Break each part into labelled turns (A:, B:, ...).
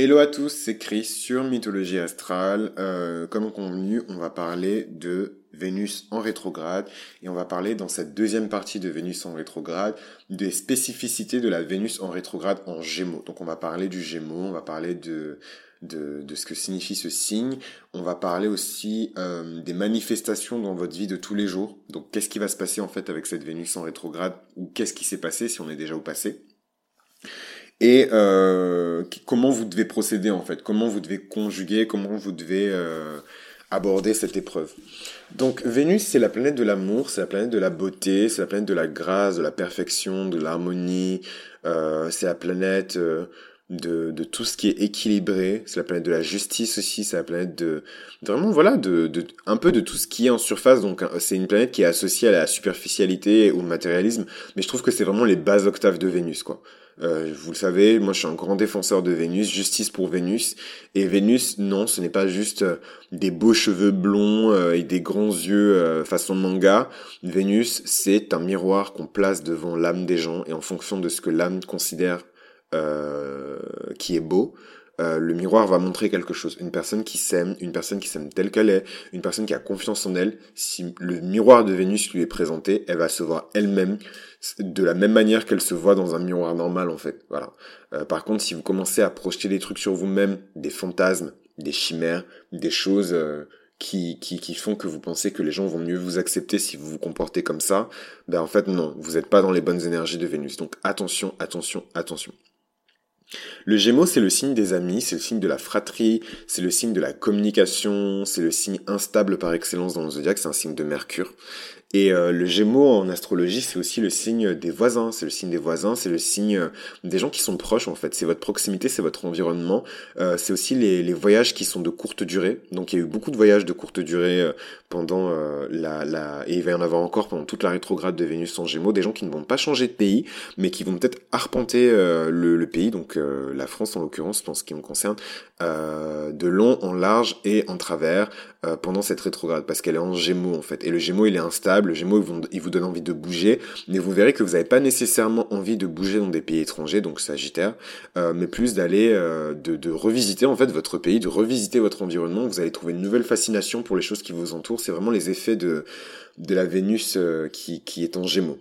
A: Hello à tous, c'est Chris sur Mythologie Astrale. Euh, comme convenu, on va parler de Vénus en rétrograde et on va parler dans cette deuxième partie de Vénus en rétrograde des spécificités de la Vénus en rétrograde en Gémeaux. Donc on va parler du Gémeaux, on va parler de ce que signifie ce signe. On va parler aussi euh, des manifestations dans votre vie de tous les jours. Donc qu'est-ce qui va se passer en fait avec cette Vénus en rétrograde ou qu'est-ce qui s'est passé si on est déjà au passé? Et euh, comment vous devez procéder en fait, comment vous devez conjuguer, comment vous devez euh, aborder cette épreuve? Donc Vénus, c'est la planète de l'amour, c'est la planète de la beauté, c'est la planète de la grâce, de la perfection, de l'harmonie, euh, c'est la planète euh, de, de tout ce qui est équilibré, c'est la planète de la justice aussi, c'est la planète de, vraiment voilà de, de un peu de tout ce qui est en surface. Donc c'est une planète qui est associée à la superficialité ou au matérialisme, mais je trouve que c'est vraiment les bases octaves de Vénus quoi. Euh, vous le savez, moi je suis un grand défenseur de Vénus, justice pour Vénus. Et Vénus, non, ce n'est pas juste euh, des beaux cheveux blonds euh, et des grands yeux façon manga. Vénus, c'est un miroir qu'on place devant l'âme des gens et en fonction de ce que l'âme considère qui est beau, euh, le miroir va montrer quelque chose. Une personne qui s'aime, une personne qui s'aime telle qu'elle est, une personne qui a confiance en elle, si le miroir de Vénus lui est présenté, elle va se voir elle-même de la même manière qu'elle se voit dans un miroir normal en fait. Voilà. Euh, par contre, si vous commencez à projeter des trucs sur vous-même, des fantasmes, des chimères, des choses euh, qui, qui, qui font que vous pensez que les gens vont mieux vous accepter si vous vous comportez comme ça, ben en fait non, vous n'êtes pas dans les bonnes énergies de Vénus. Donc attention, attention, attention. Le Gémeaux, c'est le signe des amis, c'est le signe de la fratrie, c'est le signe de la communication, c'est le signe instable par excellence dans le zodiaque, c'est un signe de Mercure. Et euh, le Gémeaux en astrologie, c'est aussi le signe des voisins. C'est le signe des voisins, c'est le signe euh, des gens qui sont proches en fait. C'est votre proximité, c'est votre environnement. Euh, c'est aussi les, les, voyages qui sont de courte durée. Donc il y a eu beaucoup de voyages de courte durée euh, pendant la, la... Et il va y en avoir encore pendant toute la rétrograde de Vénus en Gémeaux. Des gens qui ne vont pas changer de pays, mais qui vont peut-être arpenter le, le, pays, donc la France en l'occurrence, dans ce qui me concerne, de long en large et en travers pendant cette rétrograde. Parce qu'elle est en Gémeaux en fait. Et le Gémeaux, il est instable le Gémeaux, il vous donne envie de bouger, mais vous verrez que vous n'avez pas nécessairement envie de bouger dans des pays étrangers, donc Sagittaire, euh, mais plus d'aller, euh, de, revisiter en fait votre pays, de revisiter votre environnement. Vous allez trouver une nouvelle fascination pour les choses qui vous entourent. C'est vraiment les effets de, de la Vénus euh, qui, qui est en Gémeaux.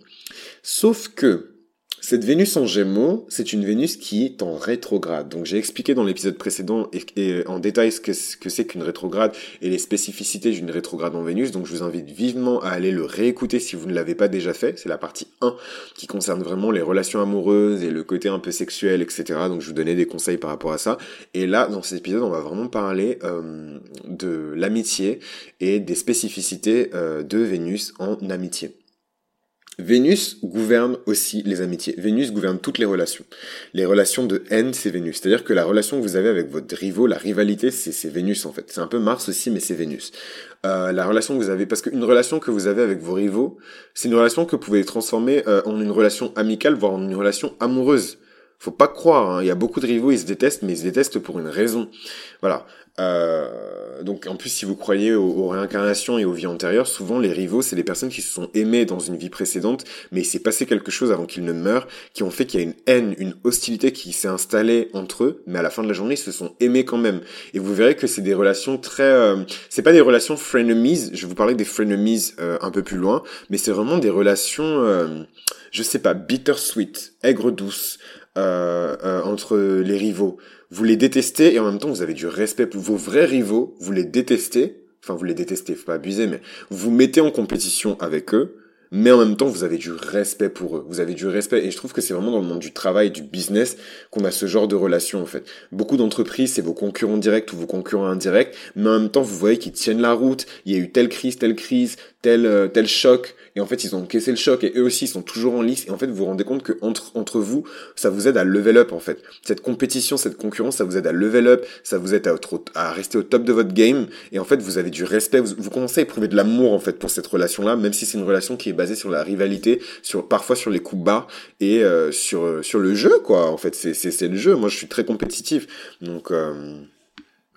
A: Sauf que cette Vénus en Gémeaux, c'est une Vénus qui est en rétrograde. Donc j'ai expliqué dans l'épisode précédent et, en détail ce que, c'est qu'une rétrograde et les spécificités d'une rétrograde en Vénus. Donc je vous invite vivement à aller le réécouter si vous ne l'avez pas déjà fait. C'est la partie 1 qui concerne vraiment les relations amoureuses et le côté un peu sexuel, etc. Donc je vous donnais des conseils par rapport à ça. Et là, dans cet épisode, on va vraiment parler euh, de l'amitié et des spécificités euh, de Vénus en amitié. Vénus gouverne aussi les amitiés. Vénus gouverne toutes les relations. Les relations de haine, c'est Vénus. C'est-à-dire que la relation que vous avez avec votre rivaux, la rivalité, c'est Vénus en fait. C'est un peu Mars aussi, mais c'est Vénus. Euh, la relation que vous avez, parce qu'une relation que vous avez avec vos rivaux, c'est une relation que vous pouvez transformer euh, en une relation amicale, voire en une relation amoureuse. Faut pas croire, hein. il y a beaucoup de rivaux, ils se détestent, mais ils se détestent pour une raison. Voilà. Euh, donc en plus, si vous croyez aux, réincarnations et aux vies antérieures, souvent les rivaux, c'est des personnes qui se sont aimées dans une vie précédente, mais il s'est passé quelque chose avant qu'ils ne meurent, qui ont fait qu'il y a une haine, une hostilité qui s'est installée entre eux, mais à la fin de la journée, ils se sont aimés quand même. Et vous verrez que c'est des relations très... Euh, c'est pas des relations frenemies, je vous parler des frenemies euh, un peu plus loin, mais c'est vraiment des relations, euh, je sais pas, bittersweet, aigre-douce, entre les rivaux vous les détestez et en même temps vous avez du respect pour vos vrais rivaux, vous les détestez, enfin vous les détestez, faut pas abuser, mais vous mettez en compétition avec eux, mais en même temps vous avez du respect pour eux, vous avez du respect et je trouve que c'est vraiment dans le monde du travail, du business qu'on a ce genre de relation en fait. Beaucoup d'entreprises c'est vos concurrents directs ou vos concurrents indirects, mais en même temps vous voyez qu'ils tiennent la route, il y a eu telle crise, telle crise, tel euh, tel choc, et en fait ils ont encaissé le choc et eux aussi ils sont toujours en lice. Et en fait vous vous rendez compte que entre entre vous ça vous aide à level up en fait. Cette compétition cette concurrence ça vous aide à level up ça vous aide à, à rester au top de votre game. Et en fait vous avez du respect. Vous, commencez à éprouver de l'amour en fait pour cette relation là même si c'est une relation qui est basée sur la rivalité sur parfois sur les coups bas et euh, sur sur le jeu quoi. En fait c'est le jeu. Moi je suis très compétitif. Donc euh,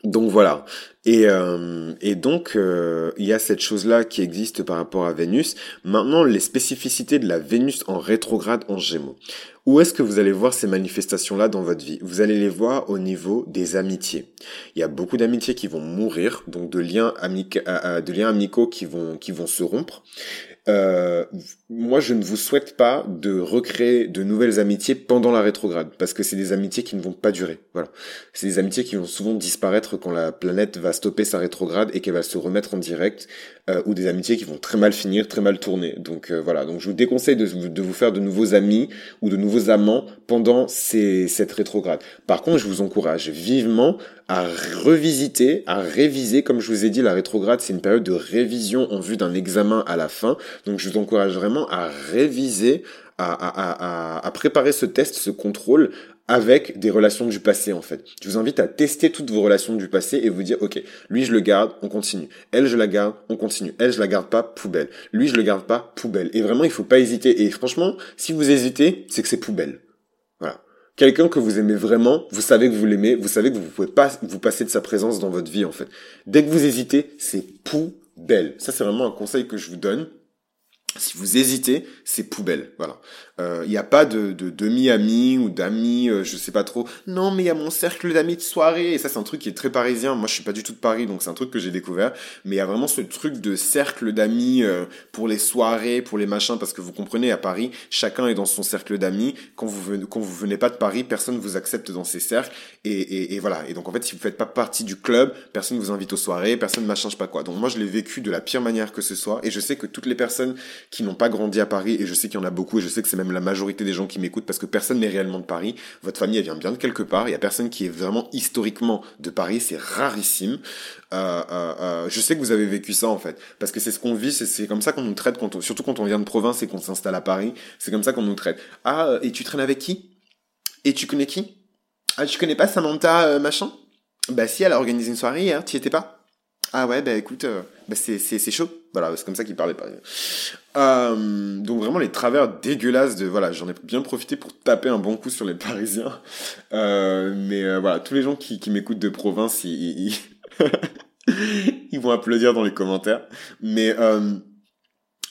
A: Donc voilà. Et, euh, et donc, euh, il y a cette chose-là qui existe par rapport à Vénus. Maintenant, les spécificités de la Vénus en rétrograde en Gémeaux. Où est-ce que vous allez voir ces manifestations-là dans votre vie? Vous allez les voir au niveau des amitiés. Il y a beaucoup d'amitiés qui vont mourir, donc de liens, amicaux qui vont se rompre. Euh, moi, je ne vous souhaite pas de recréer de nouvelles amitiés pendant la rétrograde, parce que c'est des amitiés qui ne vont pas durer. Voilà, c'est des amitiés qui vont souvent disparaître quand la planète va stopper sa rétrograde et qu'elle va se remettre en direct, euh, ou des amitiés qui vont très mal finir, très mal tourner. Donc euh, voilà, donc je vous déconseille de, vous faire de nouveaux amis ou de nouveaux amants pendant cette rétrograde. Par contre, je vous encourage vivement à revisiter, à réviser. Comme je vous ai dit, la rétrograde, c'est une période de révision en vue d'un examen à la fin. Donc je vous encourage vraiment à réviser, à, préparer ce test, ce contrôle avec des relations du passé en fait. Je vous invite à tester toutes vos relations du passé et vous dire ok, lui je le garde, on continue. Elle je la garde, on continue. Elle je la garde pas, poubelle. Lui je le garde pas, poubelle. Et vraiment il faut pas hésiter. Et franchement, si vous hésitez, c'est que c'est poubelle. Quelqu'un que vous aimez vraiment, vous savez que vous l'aimez, vous savez que vous pouvez pas vous passer de sa présence dans votre vie en fait. Dès que vous hésitez, c'est poubelle. Ça c'est vraiment un conseil que je vous donne. Si vous hésitez, c'est poubelle, voilà. Il euh, n'y a pas de, de demi-amis ou d'amis, euh, je sais pas trop. Non, mais il y a mon cercle d'amis de soirée. Et ça, c'est un truc qui est très parisien. Moi, je suis pas du tout de Paris, donc c'est un truc que j'ai découvert. Mais il y a vraiment ce truc de cercle d'amis euh, pour les soirées, pour les machins, parce que vous comprenez, à Paris, chacun est dans son cercle d'amis. Quand vous venez, quand vous venez pas de Paris, personne vous accepte dans ces cercles. Et, et, voilà. Et donc, en fait, si vous faites pas partie du club, personne vous invite aux soirées, personne machin, je sais pas quoi. Donc, moi, je l'ai vécu de la pire manière que ce soit. Et je sais que toutes les personnes qui n'ont pas grandi à Paris, et je sais qu'il y en a beaucoup, et je sais que c'est même la majorité des gens qui m'écoutent parce que personne n'est réellement de Paris. Votre famille, elle vient bien de quelque part. Il y a personne qui est vraiment historiquement de Paris. C'est rarissime. Euh, euh, euh, je sais que vous avez vécu ça en fait, parce que c'est ce qu'on vit, c'est comme ça qu'on nous traite, surtout quand on vient de province et qu'on s'installe à Paris. C'est comme ça qu'on nous traite. Ah, et tu traînes avec qui? Et tu connais qui? Ah, tu connais pas Samantha machin? Bah si, elle a organisé une soirée hier. Tu y étais pas? Ah ouais, bah écoute, euh, bah c'est, chaud. Voilà, c'est comme ça qu'il parlait. Euh, donc vraiment les travers dégueulasses de... Voilà, j'en ai bien profité pour taper un bon coup sur les Parisiens. Euh, mais euh, voilà, tous les gens qui, qui m'écoutent de province, ils, ils, ils vont applaudir dans les commentaires. Mais...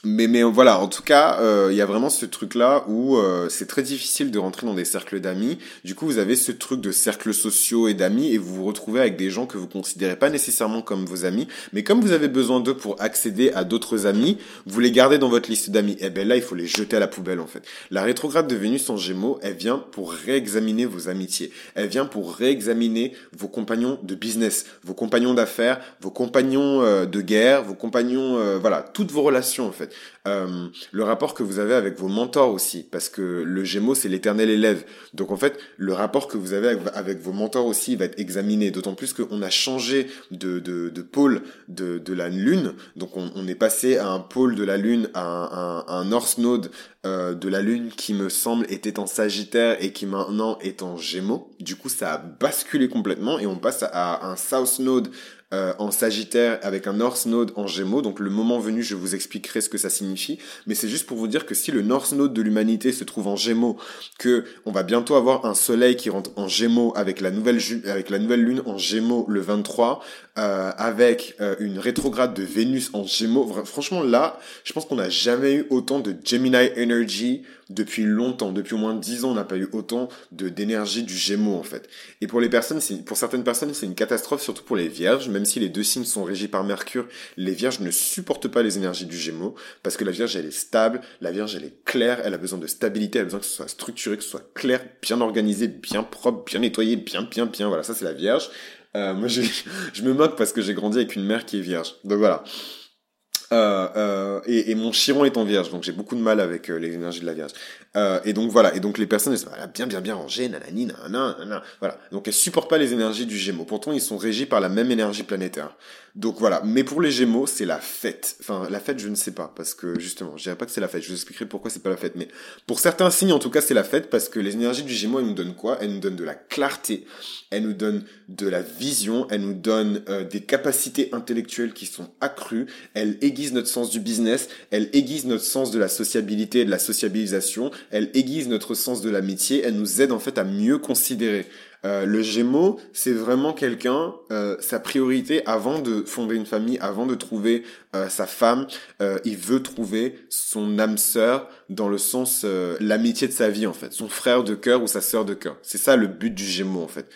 A: Euh, mais mais voilà, en tout cas, euh, il y a vraiment ce truc là où euh, c'est très difficile de rentrer dans des cercles d'amis. Du coup, vous avez ce truc de cercles sociaux et d'amis et vous vous retrouvez avec des gens que vous considérez pas nécessairement comme vos amis, mais comme vous avez besoin d'eux pour accéder à d'autres amis, vous les gardez dans votre liste d'amis. Et eh ben là, il faut les jeter à la poubelle en fait. La rétrograde de Vénus en Gémeaux, elle vient pour réexaminer vos amitiés. Elle vient pour réexaminer vos compagnons de business, vos compagnons d'affaires, vos compagnons euh, de guerre, vos compagnons voilà, toutes vos relations en fait. Euh, le rapport que vous avez avec vos mentors aussi, parce que le Gémeaux c'est l'éternel élève. Donc en fait, le rapport que vous avez avec, vos mentors aussi va être examiné. D'autant plus qu'on a changé de, pôle de, la Lune. Donc on, est passé à un pôle de la Lune à un, North Node euh, de la Lune qui me semble était en Sagittaire et qui maintenant est en Gémeaux. Du coup, ça a basculé complètement et on passe à un South Node euh, en Sagittaire avec un North Node en Gémeaux. Donc le moment venu, je vous expliquerai ce que ça signifie. Mais c'est juste pour vous dire que si le North Node de l'humanité se trouve en Gémeaux, que on va bientôt avoir un Soleil qui rentre en Gémeaux avec la nouvelle avec la nouvelle Lune en Gémeaux le 23, euh, avec euh, une rétrograde de Vénus en Gémeaux. Franchement là, je pense qu'on n'a jamais eu autant de Gemini Energy depuis longtemps, depuis au moins 10 ans, on n'a pas eu autant de d'énergie du Gémeaux en fait. Et pour les personnes, pour certaines personnes, c'est une catastrophe, surtout pour les Vierges. Même si les deux signes sont régis par Mercure, les Vierges ne supportent pas les énergies du Gémeaux parce que la Vierge elle est stable, la Vierge elle est claire, elle a besoin de stabilité, elle a besoin que ce soit structuré, que ce soit clair, bien organisé, bien propre, bien nettoyé, bien bien bien. Voilà, ça c'est la Vierge. Euh, moi, je, me moque parce que j'ai grandi avec une mère qui est vierge. Donc voilà. Euh, euh, et, mon chiron est en vierge, donc j'ai beaucoup de mal avec les énergies de la vierge. Euh, et donc voilà, et donc les personnes elles sont voilà, bien bien bien rangées, nanani, nanana, nanana, voilà. Donc elles supportent pas les énergies du Gémeaux. Pourtant ils sont régis par la même énergie planétaire. Donc voilà. Mais pour les Gémeaux c'est la fête. Enfin la fête je ne sais pas parce que justement je dirais pas que c'est la fête. Je vous expliquerai pourquoi c'est pas la fête. Mais pour certains signes en tout cas c'est la fête parce que les énergies du Gémeaux elles nous donnent quoi? Elles nous donnent de la clarté, elles nous donnent de la vision, elles nous donnent euh, des capacités intellectuelles qui sont accrues. Elles aiguisent notre sens du business, elles aiguisent notre sens de la sociabilité et de la sociabilisation elle aiguise notre sens de l'amitié, elle nous aide en fait à mieux considérer. Euh, le Gémeaux, c'est vraiment quelqu'un, euh, sa priorité avant de fonder une famille, avant de trouver euh, sa femme, il veut trouver son âme sœur dans le sens l'amitié de sa vie en fait, son frère de cœur ou sa sœur de cœur. C'est ça le but du Gémeaux en fait.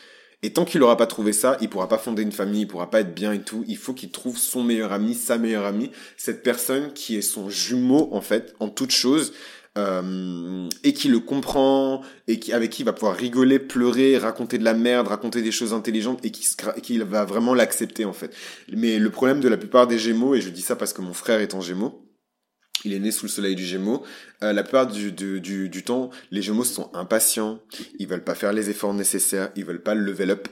A: Et tant qu'il n'aura pas trouvé ça, il pourra pas fonder une famille, il pourra pas être bien et tout. Il faut qu'il trouve son meilleur ami, sa meilleure amie, cette personne qui est son jumeau en fait, en toute chose, euh, et qui le comprend et qui avec qui il va pouvoir rigoler, pleurer, raconter de la merde, raconter des choses intelligentes et qui, qui va vraiment l'accepter en fait. Mais le problème de la plupart des Gémeaux, et je dis ça parce que mon frère est en Gémeaux, il est né sous le soleil du Gémeaux. Euh, la plupart du, du, du, temps, les Gémeaux sont impatients. Ils veulent pas faire les efforts nécessaires. Ils veulent pas le level up.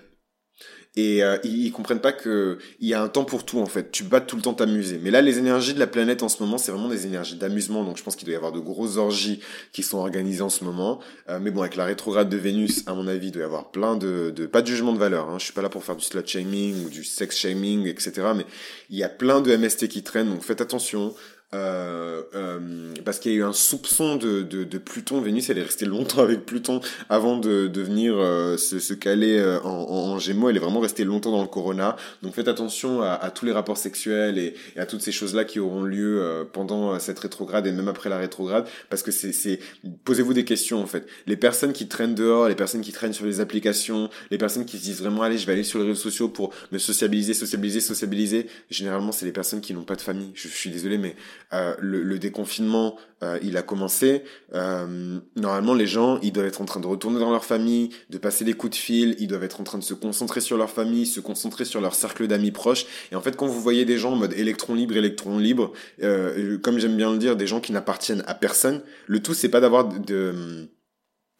A: Et euh, ils, ils, comprennent pas que il y a un temps pour tout en fait. Tu pas tout le temps t'amuser. Mais là, les énergies de la planète en ce moment, c'est vraiment des énergies d'amusement. Donc je pense qu'il doit y avoir de grosses orgies qui sont organisées en ce moment. Euh, mais bon, avec la rétrograde de Vénus, à mon avis, il doit y avoir plein de, de pas de jugement de valeur. Hein. Je suis pas là pour faire du slut shaming ou du sex shaming, etc. Mais il y a plein de MST qui traînent. Donc faites attention. Euh, euh, parce qu'il y a eu un soupçon de, de, de, Pluton. Vénus, elle est restée longtemps avec Pluton avant de, de venir euh, se, se, caler euh, en, en, Gémeaux. Elle est vraiment restée longtemps dans le Corona. Donc faites attention à, à tous les rapports sexuels et, et à toutes ces choses-là qui auront lieu euh, pendant cette rétrograde et même après la rétrograde, parce que c'est, c'est... posez-vous des questions en fait. Les personnes qui traînent dehors, les personnes qui traînent sur les applications, les personnes qui se disent vraiment allez, je vais aller sur les réseaux sociaux pour me sociabiliser, sociabiliser, sociabiliser. Généralement, c'est les personnes qui n'ont pas de famille. Je, je suis désolé, mais euh, le, le, déconfinement, euh, il a commencé. Euh, normalement, les gens, ils doivent être en train de retourner dans leur famille, de passer des coups de fil, ils doivent être en train de se concentrer sur leur famille, se concentrer sur leur cercle d'amis proches. Et en fait, quand vous voyez des gens en mode électron libre, électron libre, comme j'aime bien le dire, des gens qui n'appartiennent à personne, le tout, c'est pas d'avoir de, de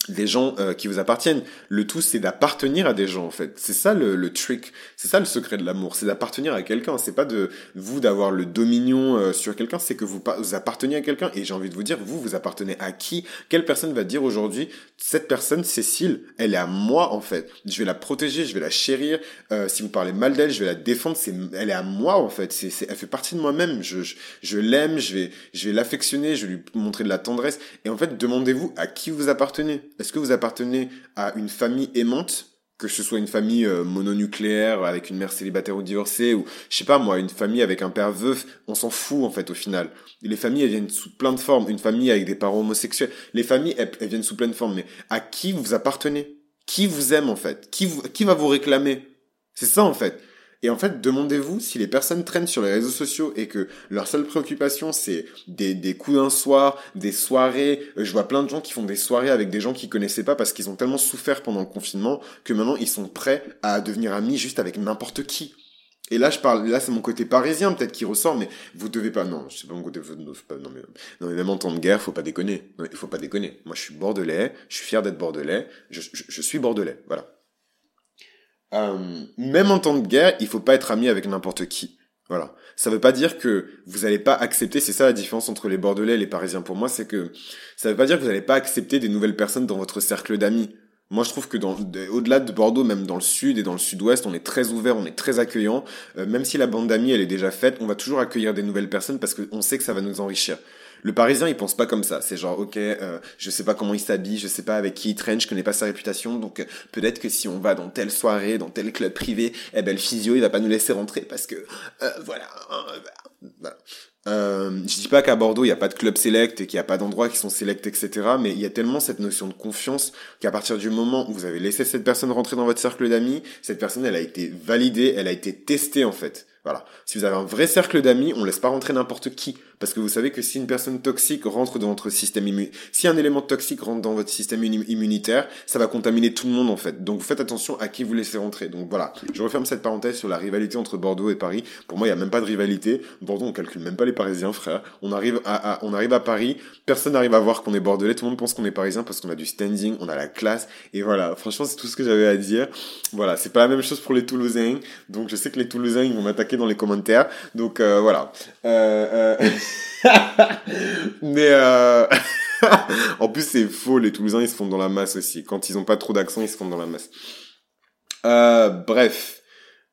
A: des gens euh, qui vous appartiennent. Le tout, c'est d'appartenir à des gens, en fait. C'est ça le, le trick. C'est ça le secret de l'amour. C'est d'appartenir à quelqu'un. C'est pas de vous d'avoir le dominion euh, sur quelqu'un. C'est que vous, vous appartenez à quelqu'un. Et j'ai envie de vous dire, vous, vous appartenez à qui? Quelle personne va dire aujourd'hui, cette personne, Cécile, elle est à moi, en fait. Je vais la protéger, je vais la chérir. Euh, si vous parlez mal d'elle, je vais la défendre. C'est, elle est à moi, en fait. C'est, elle fait partie de moi-même. Je, je, je l'aime, je vais, je vais l'affectionner, je vais lui montrer de la tendresse. Et en fait, demandez-vous à qui vous appartenez. Est-ce que vous appartenez à une famille aimante que ce soit une famille euh, mononucléaire avec une mère célibataire ou divorcée ou je sais pas moi une famille avec un père veuf? On s'en fout en fait au final. Les familles elles viennent sous plein de formes. Une famille avec des parents homosexuels. Les familles elles, viennent sous plein de formes. Mais à qui vous appartenez? Qui vous aime en fait? Qui va vous réclamer? C'est ça en fait et en fait, demandez-vous si les personnes traînent sur les réseaux sociaux et que leur seule préoccupation c'est des, des coups d'un soir, des soirées. Euh, je vois plein de gens qui font des soirées avec des gens qu'ils connaissaient pas parce qu'ils ont tellement souffert pendant le confinement que maintenant ils sont prêts à devenir amis juste avec n'importe qui. Et là, je parle, là, c'est mon côté parisien, peut-être, qui ressort, mais vous devez pas, non, c'est pas mon côté, pas, non, mais, non, mais même en temps de guerre, faut pas déconner. Non, il faut pas déconner. Moi, je suis bordelais, je suis fier d'être bordelais, je, je, je suis bordelais, voilà. Euh, même en temps de guerre, il faut pas être ami avec n'importe qui. Voilà. Ça veut pas dire que vous allez pas accepter, c'est ça la différence entre les Bordelais et les Parisiens pour moi, c'est que ça veut pas dire que vous n'allez pas accepter des nouvelles personnes dans votre cercle d'amis. Moi, je trouve que dans, au-delà de Bordeaux, même dans le sud et dans le sud-ouest, on est très ouvert, on est très accueillant. Euh, même si la bande d'amis, elle est déjà faite, on va toujours accueillir des nouvelles personnes parce qu'on sait que ça va nous enrichir. Le Parisien, il pense pas comme ça. C'est genre, ok, euh, je sais pas comment il s'habille, je sais pas avec qui il traîne, je connais pas sa réputation, donc euh, peut-être que si on va dans telle soirée, dans tel club privé, eh ben le physio, il va pas nous laisser rentrer parce que, euh, voilà. voilà. Euh, je dis pas qu'à Bordeaux il n'y a pas de club select et qu'il n'y a pas d'endroits qui sont select etc. Mais il y a tellement cette notion de confiance qu'à partir du moment où vous avez laissé cette personne rentrer dans votre cercle d'amis, cette personne elle a été validée, elle a été testée en fait. Voilà. Si vous avez un vrai cercle d'amis, on laisse pas rentrer n'importe qui. Parce que vous savez que si une personne toxique rentre dans votre système immunitaire, si un élément toxique rentre dans votre système immunitaire, ça va contaminer tout le monde en fait. Donc faites attention à qui vous laissez rentrer. Donc voilà, je referme cette parenthèse sur la rivalité entre Bordeaux et Paris. Pour moi, il y a même pas de rivalité. Bordeaux, on calcule même pas les Parisiens, frère. On arrive à, on arrive à Paris, personne n'arrive à voir qu'on est bordelais, tout le monde pense qu'on est parisien parce qu'on a du standing, on a la classe. Et voilà, franchement, c'est tout ce que j'avais à dire. Voilà, c'est pas la même chose pour les Toulousains. Donc je sais que les Toulousains, ils vont m'attaquer dans les commentaires. Donc euh, voilà. Euh, euh... Mais en plus, c'est faux. Les Toulousains, ils se font dans la masse aussi. Quand ils ont pas trop d'accent, ils se font dans la masse. Bref.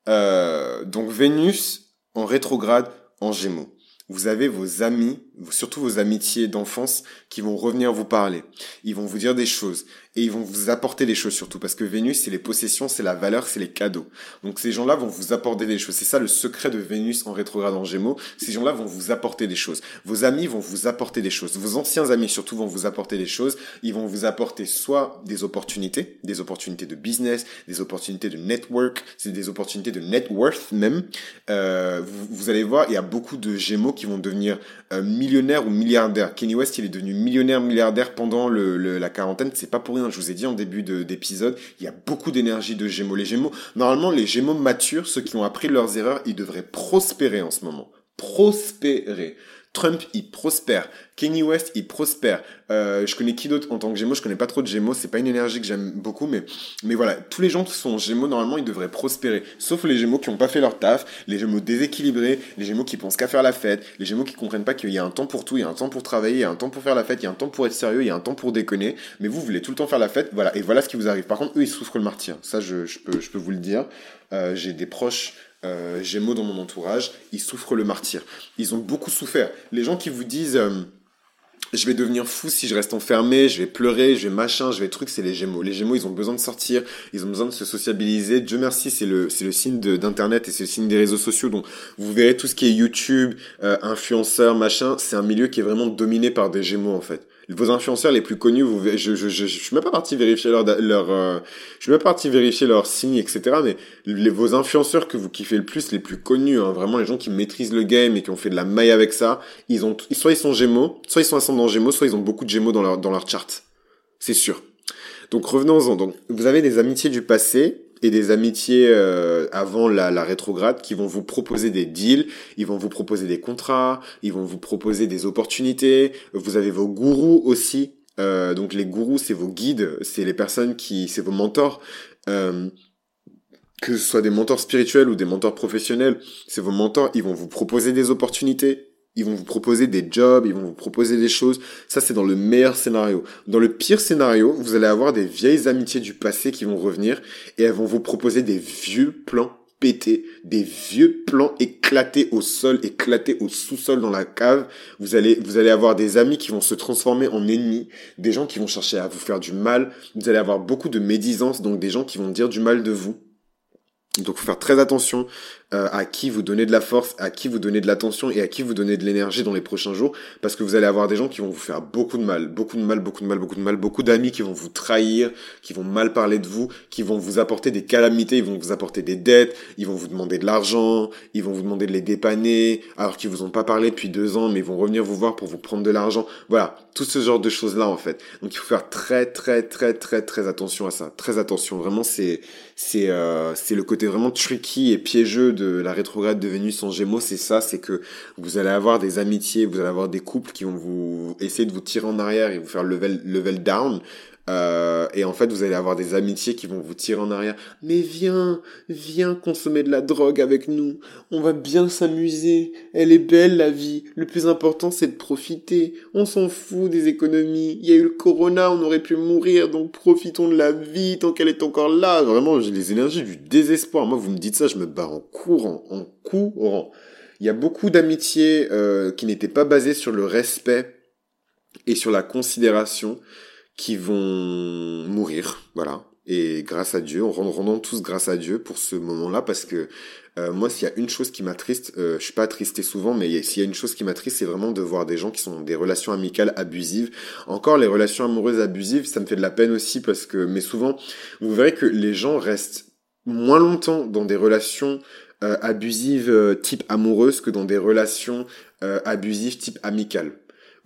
A: Donc Vénus en rétrograde en Gémeaux. Vous avez vos amis, surtout vos amitiés d'enfance, qui vont revenir vous parler. Ils vont vous dire des choses et ils vont vous apporter des choses surtout parce que Vénus c'est les possessions, c'est la valeur, c'est les cadeaux. Donc ces gens-là vont vous apporter des choses. C'est ça le secret de Vénus en rétrograde en Gémeaux. Ces gens-là vont vous apporter des choses. Vos amis vont vous apporter des choses. Vos anciens amis surtout vont vous apporter des choses. Ils vont vous apporter soit des opportunités, des opportunités de business, des opportunités de network, c'est des opportunités de net worth même. Euh, vous, allez voir, il y a beaucoup de Gémeaux qui vont devenir euh, millionnaires ou milliardaires. Kenny West, il est devenu millionnaire, milliardaire pendant la quarantaine. C'est pas pour rien je vous ai dit en début d'épisode, il y a beaucoup d'énergie de Gémeaux. Les Gémeaux, normalement, les Gémeaux matures, ceux qui ont appris leurs erreurs, ils devraient prospérer en ce moment. Prospérer. Trump, il prospère. Kenny West, il prospère. Euh, je connais qui d'autre en tant que Gémeaux? Je connais pas trop de Gémeaux. C'est pas une énergie que j'aime beaucoup, mais mais voilà, tous les gens qui sont Gémeaux normalement, ils devraient prospérer. Sauf les Gémeaux qui ont pas fait leur taf, les Gémeaux déséquilibrés, les Gémeaux qui pensent qu'à faire la fête, les Gémeaux qui comprennent pas qu'il y a un temps pour tout, il y a un temps pour travailler, il y a un temps pour faire la fête, il y a un temps pour être sérieux, il y a un temps pour déconner. Mais vous, vous voulez tout le temps faire la fête, voilà. Et voilà ce qui vous arrive. Par contre, eux, ils souffrent le martyr. Ça, je, peux je peux vous le dire. Euh, J'ai des proches euh, Gémeaux dans mon entourage, ils souffrent le martyr. Ils ont beaucoup souffert. Les gens qui vous disent je vais devenir fou si je reste enfermé, je vais pleurer, je vais machin, je vais truc, c'est les Gémeaux. Les Gémeaux, ils ont besoin de sortir, ils ont besoin de se sociabiliser. Dieu merci, c'est le c'est le signe d'internet et c'est le signe des réseaux sociaux. Donc vous verrez tout ce qui est YouTube, euh, influenceurs, machin, c'est un milieu qui est vraiment dominé par des Gémeaux en fait vos influenceurs les plus connus, vous, je, je, je, je suis même pas parti vérifier leur, euh, je suis même pas parti vérifier leurs signes, etc. Mais les, vos influenceurs que vous kiffez le plus, les plus connus, hein, vraiment les gens qui maîtrisent le game et qui ont fait de la maille avec ça, ils ont, soit ils sont Gémeaux, soit ils sont ascendants Gémeaux, soit ils ont beaucoup de Gémeaux dans leur, dans leur chart. C'est sûr. Donc revenons-en. Donc vous avez des amitiés du passé et des amitiés euh, avant la, la, rétrograde qui vont vous proposer des deals, ils vont vous proposer des contrats, ils vont vous proposer des opportunités. Vous avez vos gourous aussi. Euh, donc les gourous, c'est vos guides, c'est les personnes qui, c'est vos mentors. Euh, que ce soit des mentors spirituels ou des mentors professionnels, c'est vos mentors, ils vont vous proposer des opportunités, ils vont vous proposer des jobs, ils vont vous proposer des choses. Ça, c'est dans le meilleur scénario. Dans le pire scénario, vous allez avoir des vieilles amitiés du passé qui vont revenir et elles vont vous proposer des vieux plans pétés, des vieux plans éclatés au sol, éclatés au sous-sol dans la cave. Vous allez, vous allez avoir des amis qui vont se transformer en ennemis, des gens qui vont chercher à vous faire du mal. Vous allez avoir beaucoup de médisance, donc des gens qui vont dire du mal de vous. Donc, faut faire très attention euh, à qui vous donnez de la force, à qui vous donnez de l'attention et à qui vous donnez de l'énergie dans les prochains jours, parce que vous allez avoir des gens qui vont vous faire beaucoup de mal, beaucoup de mal, beaucoup de mal, beaucoup de mal, beaucoup d'amis qui vont vous trahir, qui vont mal parler de vous, qui vont vous apporter des calamités, ils vont vous apporter des dettes, ils vont vous demander de l'argent, ils vont vous demander de les dépanner, alors qu'ils vous ont pas parlé depuis deux ans, mais ils vont revenir vous voir pour vous prendre de l'argent. Voilà, tout ce genre de choses là en fait. Donc il faut faire très très très très très attention à ça, très attention. Vraiment c'est c'est euh, c'est le côté vraiment tricky et piégeux de la rétrograde de Vénus en Gémeaux, c'est ça, c'est que vous allez avoir des amitiés, vous allez avoir des couples qui vont vous essayer de vous tirer en arrière et vous faire level level down. Euh, et en fait, vous allez avoir des amitiés qui vont vous tirer en arrière. Mais viens, viens consommer de la drogue avec nous. On va bien s'amuser. Elle est belle la vie. Le plus important, c'est de profiter. On s'en fout des économies. Il y a eu le corona, on aurait pu mourir, donc profitons de la vie tant qu'elle est encore là. Vraiment, j'ai les énergies du désespoir. Moi, vous me dites ça, je me barre en courant, en courant. Il y a beaucoup d'amitiés euh, qui n'étaient pas basées sur le respect et sur la considération qui vont mourir, voilà. Et grâce à Dieu, on rendant tous grâce à Dieu pour ce moment-là, parce que euh, moi, s'il y a une chose qui m'attriste, euh, je suis pas attristé souvent, mais s'il y a une chose qui m'attriste, c'est vraiment de voir des gens qui sont dans des relations amicales abusives. Encore les relations amoureuses abusives, ça me fait de la peine aussi parce que, mais souvent, vous verrez que les gens restent moins longtemps dans des relations euh, abusives euh, type amoureuse que dans des relations abusives type amicales.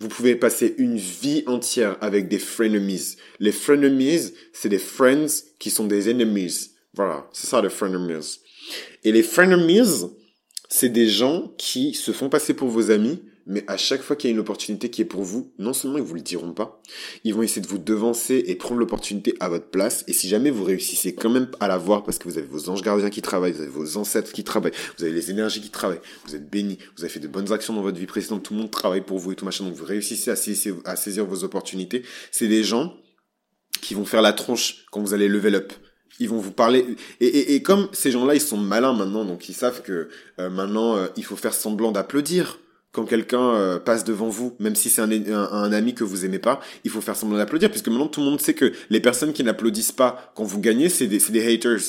A: Vous pouvez passer une vie entière avec des frenemies. Les frenemies, c'est des friends qui sont des enemies. Voilà, c'est ça les frenemies. Et les frenemies, c'est des gens qui se font passer pour vos amis, mais à chaque fois qu'il y a une opportunité qui est pour vous, non seulement ils vous le diront pas, ils vont essayer de vous devancer et prendre l'opportunité à votre place. Et si jamais vous réussissez quand même à la voir parce que vous avez vos anges gardiens qui travaillent, vous avez vos ancêtres qui travaillent, vous avez les énergies qui travaillent, vous êtes bénis, vous avez fait de bonnes actions dans votre vie précédente, tout le monde travaille pour vous et tout machin, donc vous réussissez à saisir, vos opportunités. C'est des gens qui vont faire la tronche quand vous allez level up ils vont vous parler et comme ces gens-là ils sont malins maintenant donc ils savent que euh, maintenant euh, il faut faire semblant d'applaudir quand quelqu'un euh, passe devant vous, même si c'est un, un, ami que vous aimez pas, il faut faire semblant d'applaudir, puisque maintenant tout le monde sait que les personnes qui n'applaudissent pas quand vous gagnez, c'est des, des haters.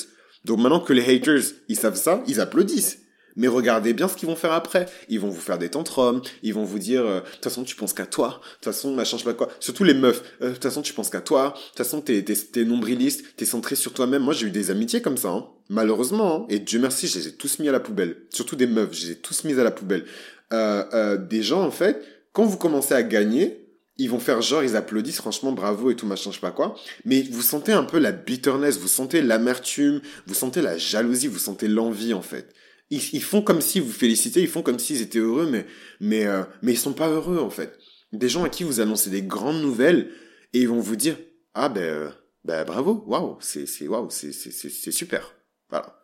A: Donc maintenant que les haters, ils savent ça, ils applaudissent. Mais regardez bien ce qu'ils vont faire après. Ils vont vous faire des tantrums, ils vont vous dire, euh, de toute façon, tu penses qu'à toi, de toute façon, machin, sais pas quoi. Surtout les meufs, euh, de toute façon, tu penses qu'à toi, de toute façon, t'es, t'es, t'es nombriliste, t'es centré sur toi-même. Moi, j'ai eu des amitiés comme ça, hein. malheureusement. Hein. Et Dieu merci, je les ai tous mis à la poubelle. Surtout des meufs, je les ai tous mis à la poubelle. Euh, euh, des gens, en fait, quand vous commencez à gagner, ils vont faire genre, ils applaudissent, franchement, bravo et tout, machin, je sais pas quoi. Mais vous sentez un peu la bitterness, vous sentez l'amertume, vous sentez la jalousie, vous sentez l'envie, en fait. Ils, font comme si vous félicitez, ils font comme s'ils étaient heureux, mais, mais, euh, mais ils sont pas heureux, en fait. Des gens à qui vous annoncez des grandes nouvelles et ils vont vous dire, ah ben, euh, ben bravo, waouh, c'est, c'est, waouh, c'est, c'est, c'est super. Voilà.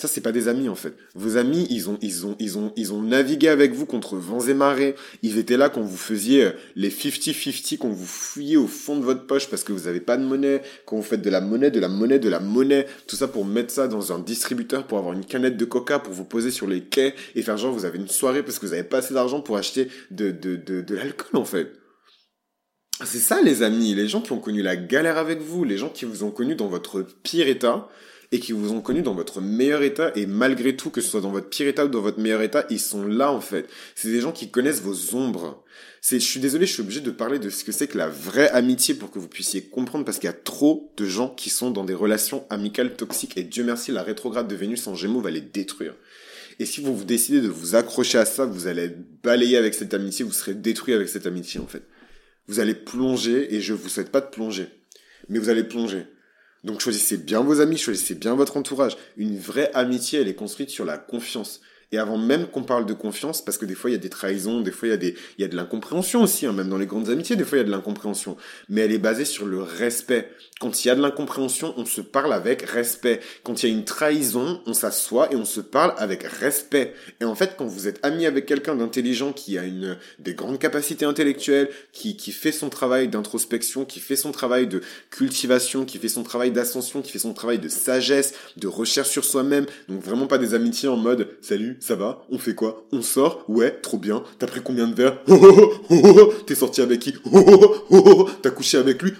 A: Ça, c'est pas des amis, en fait. Vos amis, ils ont, ils ont, ils navigué avec vous contre vents et marées. Ils étaient là quand vous faisiez euh, les 50-50, quand vous fouillez au fond de votre poche parce que vous avez pas de monnaie, quand vous faites de la monnaie, de la monnaie, de la monnaie. Tout ça pour mettre ça dans un distributeur, pour avoir une canette de coca, pour vous poser sur les quais et faire genre vous avez une soirée parce que vous avez pas assez d'argent pour acheter de, de l'alcool, en fait. C'est ça, les amis. Les gens qui ont connu la galère avec vous, les gens qui vous ont connu dans votre pire état, et qui vous ont connu dans votre meilleur état et malgré tout, que ce soit dans votre pire état ou dans votre meilleur état, ils sont là en fait. C'est des gens qui connaissent vos ombres. C'est, je suis désolé, je suis obligé de parler de ce que c'est que la vraie amitié pour que vous puissiez comprendre parce qu'il y a trop de gens qui sont dans des relations amicales toxiques et Dieu merci, la rétrograde de Vénus en Gémeaux va les détruire. Et si vous vous décidez de vous accrocher à ça, vous allez balayer avec cette amitié, vous serez détruit avec cette amitié en fait. Vous allez plonger et je vous souhaite pas de plonger, mais vous allez plonger. Donc choisissez bien vos amis, choisissez bien votre entourage. Une vraie amitié, elle est construite sur la confiance. Et avant même qu'on parle de confiance, parce que des fois il y a des trahisons, des fois il y a des, il y a de l'incompréhension aussi, hein, même dans les grandes amitiés, des fois il y a de l'incompréhension. Mais elle est basée sur le respect. Quand il y a de l'incompréhension, on se parle avec respect. Quand il y a une trahison, on s'assoit et on se parle avec respect. Et en fait, quand vous êtes ami avec quelqu'un d'intelligent qui a une, des grandes capacités intellectuelles, qui, qui fait son travail d'introspection, qui fait son travail de cultivation, qui fait son travail d'ascension, qui fait son travail de sagesse, de recherche sur soi-même, donc vraiment pas des amitiés en mode, salut, ça va, on fait quoi, on sort, ouais, trop bien, t'as pris combien de verres, t'es sorti avec qui, t'as couché avec lui,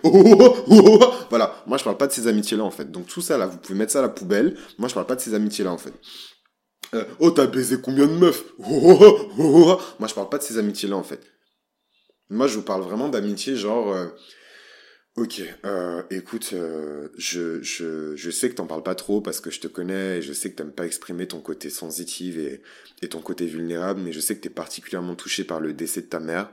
A: voilà. Moi, je parle pas de ces amitiés-là, en fait. Donc, tout ça, là, vous pouvez mettre ça à la poubelle. Moi, je parle pas de ces amitiés-là, en fait. Euh, oh, t'as baisé combien de meufs Moi, je parle pas de ces amitiés-là, en fait. Moi, je vous parle vraiment d'amitié, genre... Euh, ok, euh, écoute, euh, je, je, je sais que t'en parles pas trop parce que je te connais et je sais que t'aimes pas exprimer ton côté sensitif et, ton côté vulnérable, mais je sais que t'es particulièrement touché par le décès de ta mère.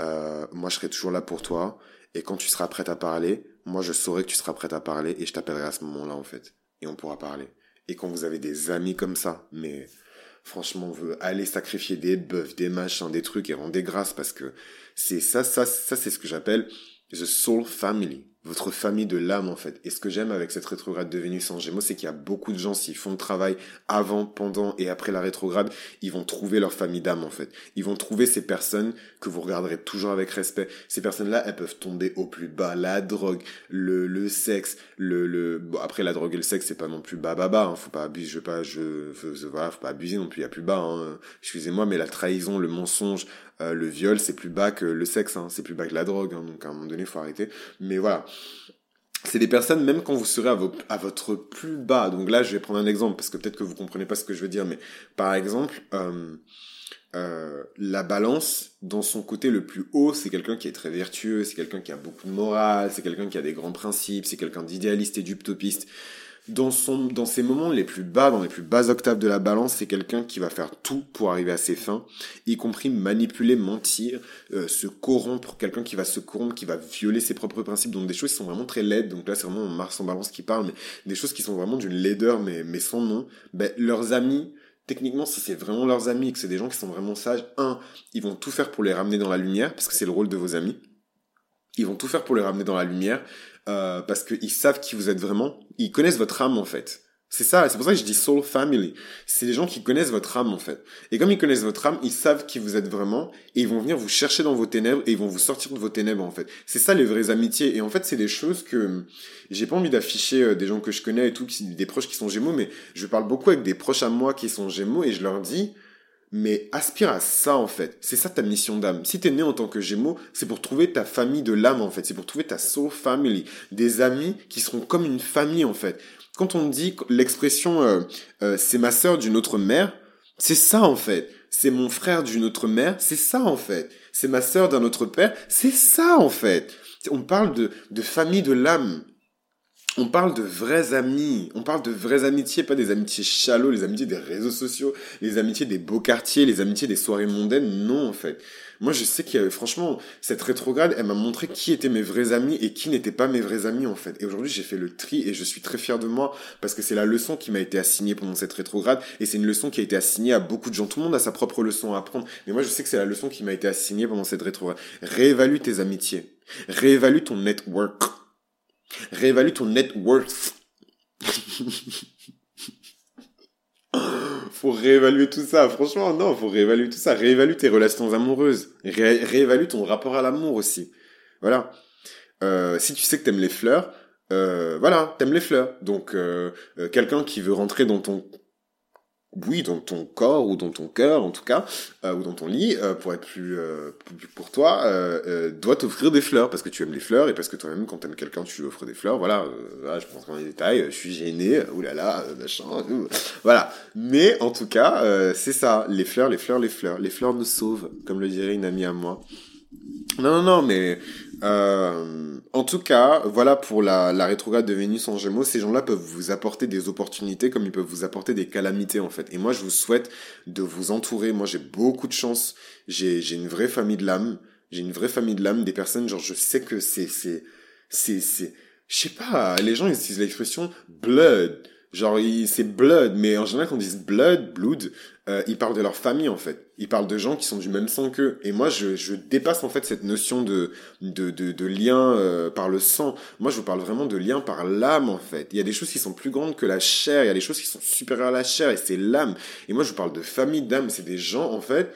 A: Euh, moi, je serai toujours là pour toi. Et quand tu seras prête à parler, moi je saurai que tu seras prête à parler et je t'appellerai à ce moment-là en fait. Et on pourra parler. Et quand vous avez des amis comme ça, mais franchement, vous allez sacrifier des bœufs, des machins, des trucs et rendre grâce parce que c'est ça, ça, ça c'est ce que j'appelle the soul family votre famille de l'âme en fait. Et ce que j'aime avec cette rétrograde de Vénus en Gémeaux, c'est qu'il y a beaucoup de gens, s'ils font le travail avant, pendant et après la rétrograde, ils vont trouver leur famille d'âme en fait. Ils vont trouver ces personnes que vous regarderez toujours avec respect. Ces personnes-là, elles peuvent tomber au plus bas. La drogue, le, le sexe, le, le, bon, après la drogue et le sexe, c'est pas non plus bas bas bas, hein. faut pas abuser, je veux pas, je, voilà, faut pas abuser non plus, il y a plus bas, hein. excusez-moi, mais la trahison, le mensonge, euh, le viol, c'est plus bas que le sexe, hein. c'est plus bas que la drogue, hein. donc à un moment donné, faut arrêter. Mais voilà, c'est des personnes, même quand vous serez à, à, votre plus bas. Donc là, je vais prendre un exemple, parce que peut-être que vous comprenez pas ce que je veux dire, mais par exemple, euh, euh, la balance, dans son côté le plus haut, c'est quelqu'un qui est très vertueux, c'est quelqu'un qui a beaucoup de morale, c'est quelqu'un qui a des grands principes, c'est quelqu'un d'idéaliste et d'utopiste dans son dans ses moments les plus bas, dans les plus bas octaves de la balance, c'est quelqu'un qui va faire tout pour arriver à ses fins, y compris manipuler, mentir, euh, se corrompre, quelqu'un qui va se corrompre, qui va violer ses propres principes, donc des choses qui sont vraiment très laides. Donc là, c'est vraiment Mars en balance qui parle, mais des choses qui sont vraiment d'une laideur, mais mais sans nom. Ben leurs amis techniquement, si c'est vraiment leurs amis que c'est des gens qui sont vraiment sages, un, ils vont tout faire pour les ramener dans la lumière, parce que c'est le rôle de vos amis. Ils vont tout faire pour les ramener dans la lumière. Euh, parce qu'ils savent qui vous êtes vraiment. Ils connaissent votre âme en fait. C'est ça, c'est pour ça que je dis soul family. C'est des gens qui connaissent votre âme en fait. Et comme ils connaissent votre âme, ils savent qui vous êtes vraiment et ils vont venir vous chercher dans vos ténèbres et ils vont vous sortir de vos ténèbres en fait. C'est ça les vraies amitiés. Et en fait, c'est des choses que j'ai pas envie d'afficher euh, des gens que je connais et tout, des proches qui sont gémeaux, mais je parle beaucoup avec des proches à moi qui sont gémeaux et je leur dis, mais aspire à ça en fait. C'est ça ta mission d'âme. Si t'es né en tant que Gémeaux, c'est pour trouver ta famille de l'âme en fait. C'est pour trouver ta soul family, des amis qui seront comme une famille en fait. Quand on dit l'expression euh, euh, c'est ma sœur d'une autre mère, c'est ça en fait. C'est mon frère d'une autre mère, c'est ça en fait. C'est ma sœur d'un autre père, c'est ça en fait. On parle de, de famille de l'âme. On parle de vrais amis, on parle de vraies amitiés, pas des amitiés chalots, les amitiés des réseaux sociaux, les amitiés des beaux quartiers, les amitiés des soirées mondaines, non en fait. Moi je sais que franchement, cette rétrograde, elle m'a montré qui étaient mes vrais amis et qui n'étaient pas mes vrais amis en fait. Et aujourd'hui j'ai fait le tri et je suis très fier de moi parce que c'est la leçon qui m'a été assignée pendant cette rétrograde et c'est une leçon qui a été assignée à beaucoup de gens. Tout le monde a sa propre leçon à apprendre, mais moi je sais que c'est la leçon qui m'a été assignée pendant cette rétrograde. Réévalue tes amitiés, réévalue ton network Réévalue ton net worth. faut réévaluer tout ça. Franchement, non, faut réévaluer tout ça. Réévalue tes relations amoureuses. réévalue ton rapport à l'amour aussi. Voilà. Euh, si tu sais que t'aimes les fleurs, euh, voilà, t'aimes les fleurs. Donc, euh, quelqu'un qui veut rentrer dans ton oui, dans ton corps ou dans ton cœur en tout cas, euh, ou dans ton lit, euh, pour être plus, euh, pour toi, doit t'offrir des fleurs parce que tu aimes les fleurs et parce que toi-même quand t'aimes quelqu'un tu lui offres des fleurs. Voilà, voilà je pense dans les détails, je suis gêné, oulala, machin, voilà. Mais en tout cas, c'est ça, les fleurs, les fleurs, les fleurs, les fleurs nous sauvent, comme le dirait une amie à moi. Non, non, non, mais euh, en tout cas, voilà pour la, rétrograde de Vénus en Gémeaux. Ces gens-là peuvent vous apporter des opportunités comme ils peuvent vous apporter des calamités en fait. Et moi, je vous souhaite de vous entourer. Moi, j'ai beaucoup de chance. J'ai une vraie famille de l'âme. J'ai une vraie famille de l'âme. Des personnes, genre, je sais que c'est c'est c'est je sais pas. Les gens ils utilisent l'expression blood. Genre, c'est blood, mais en général, quand on dit blood, blood, euh, ils parlent de leur famille, en fait. Ils parlent de gens qui sont du même sang qu'eux. Et moi, je, je dépasse, en fait, cette notion de, de, de, de lien euh, par le sang. Moi, je vous parle vraiment de lien par l'âme, en fait. Il y a des choses qui sont plus grandes que la chair. Il y a des choses qui sont supérieures à la chair, et c'est l'âme. Et moi, je vous parle de famille d'âme. C'est des gens, en fait,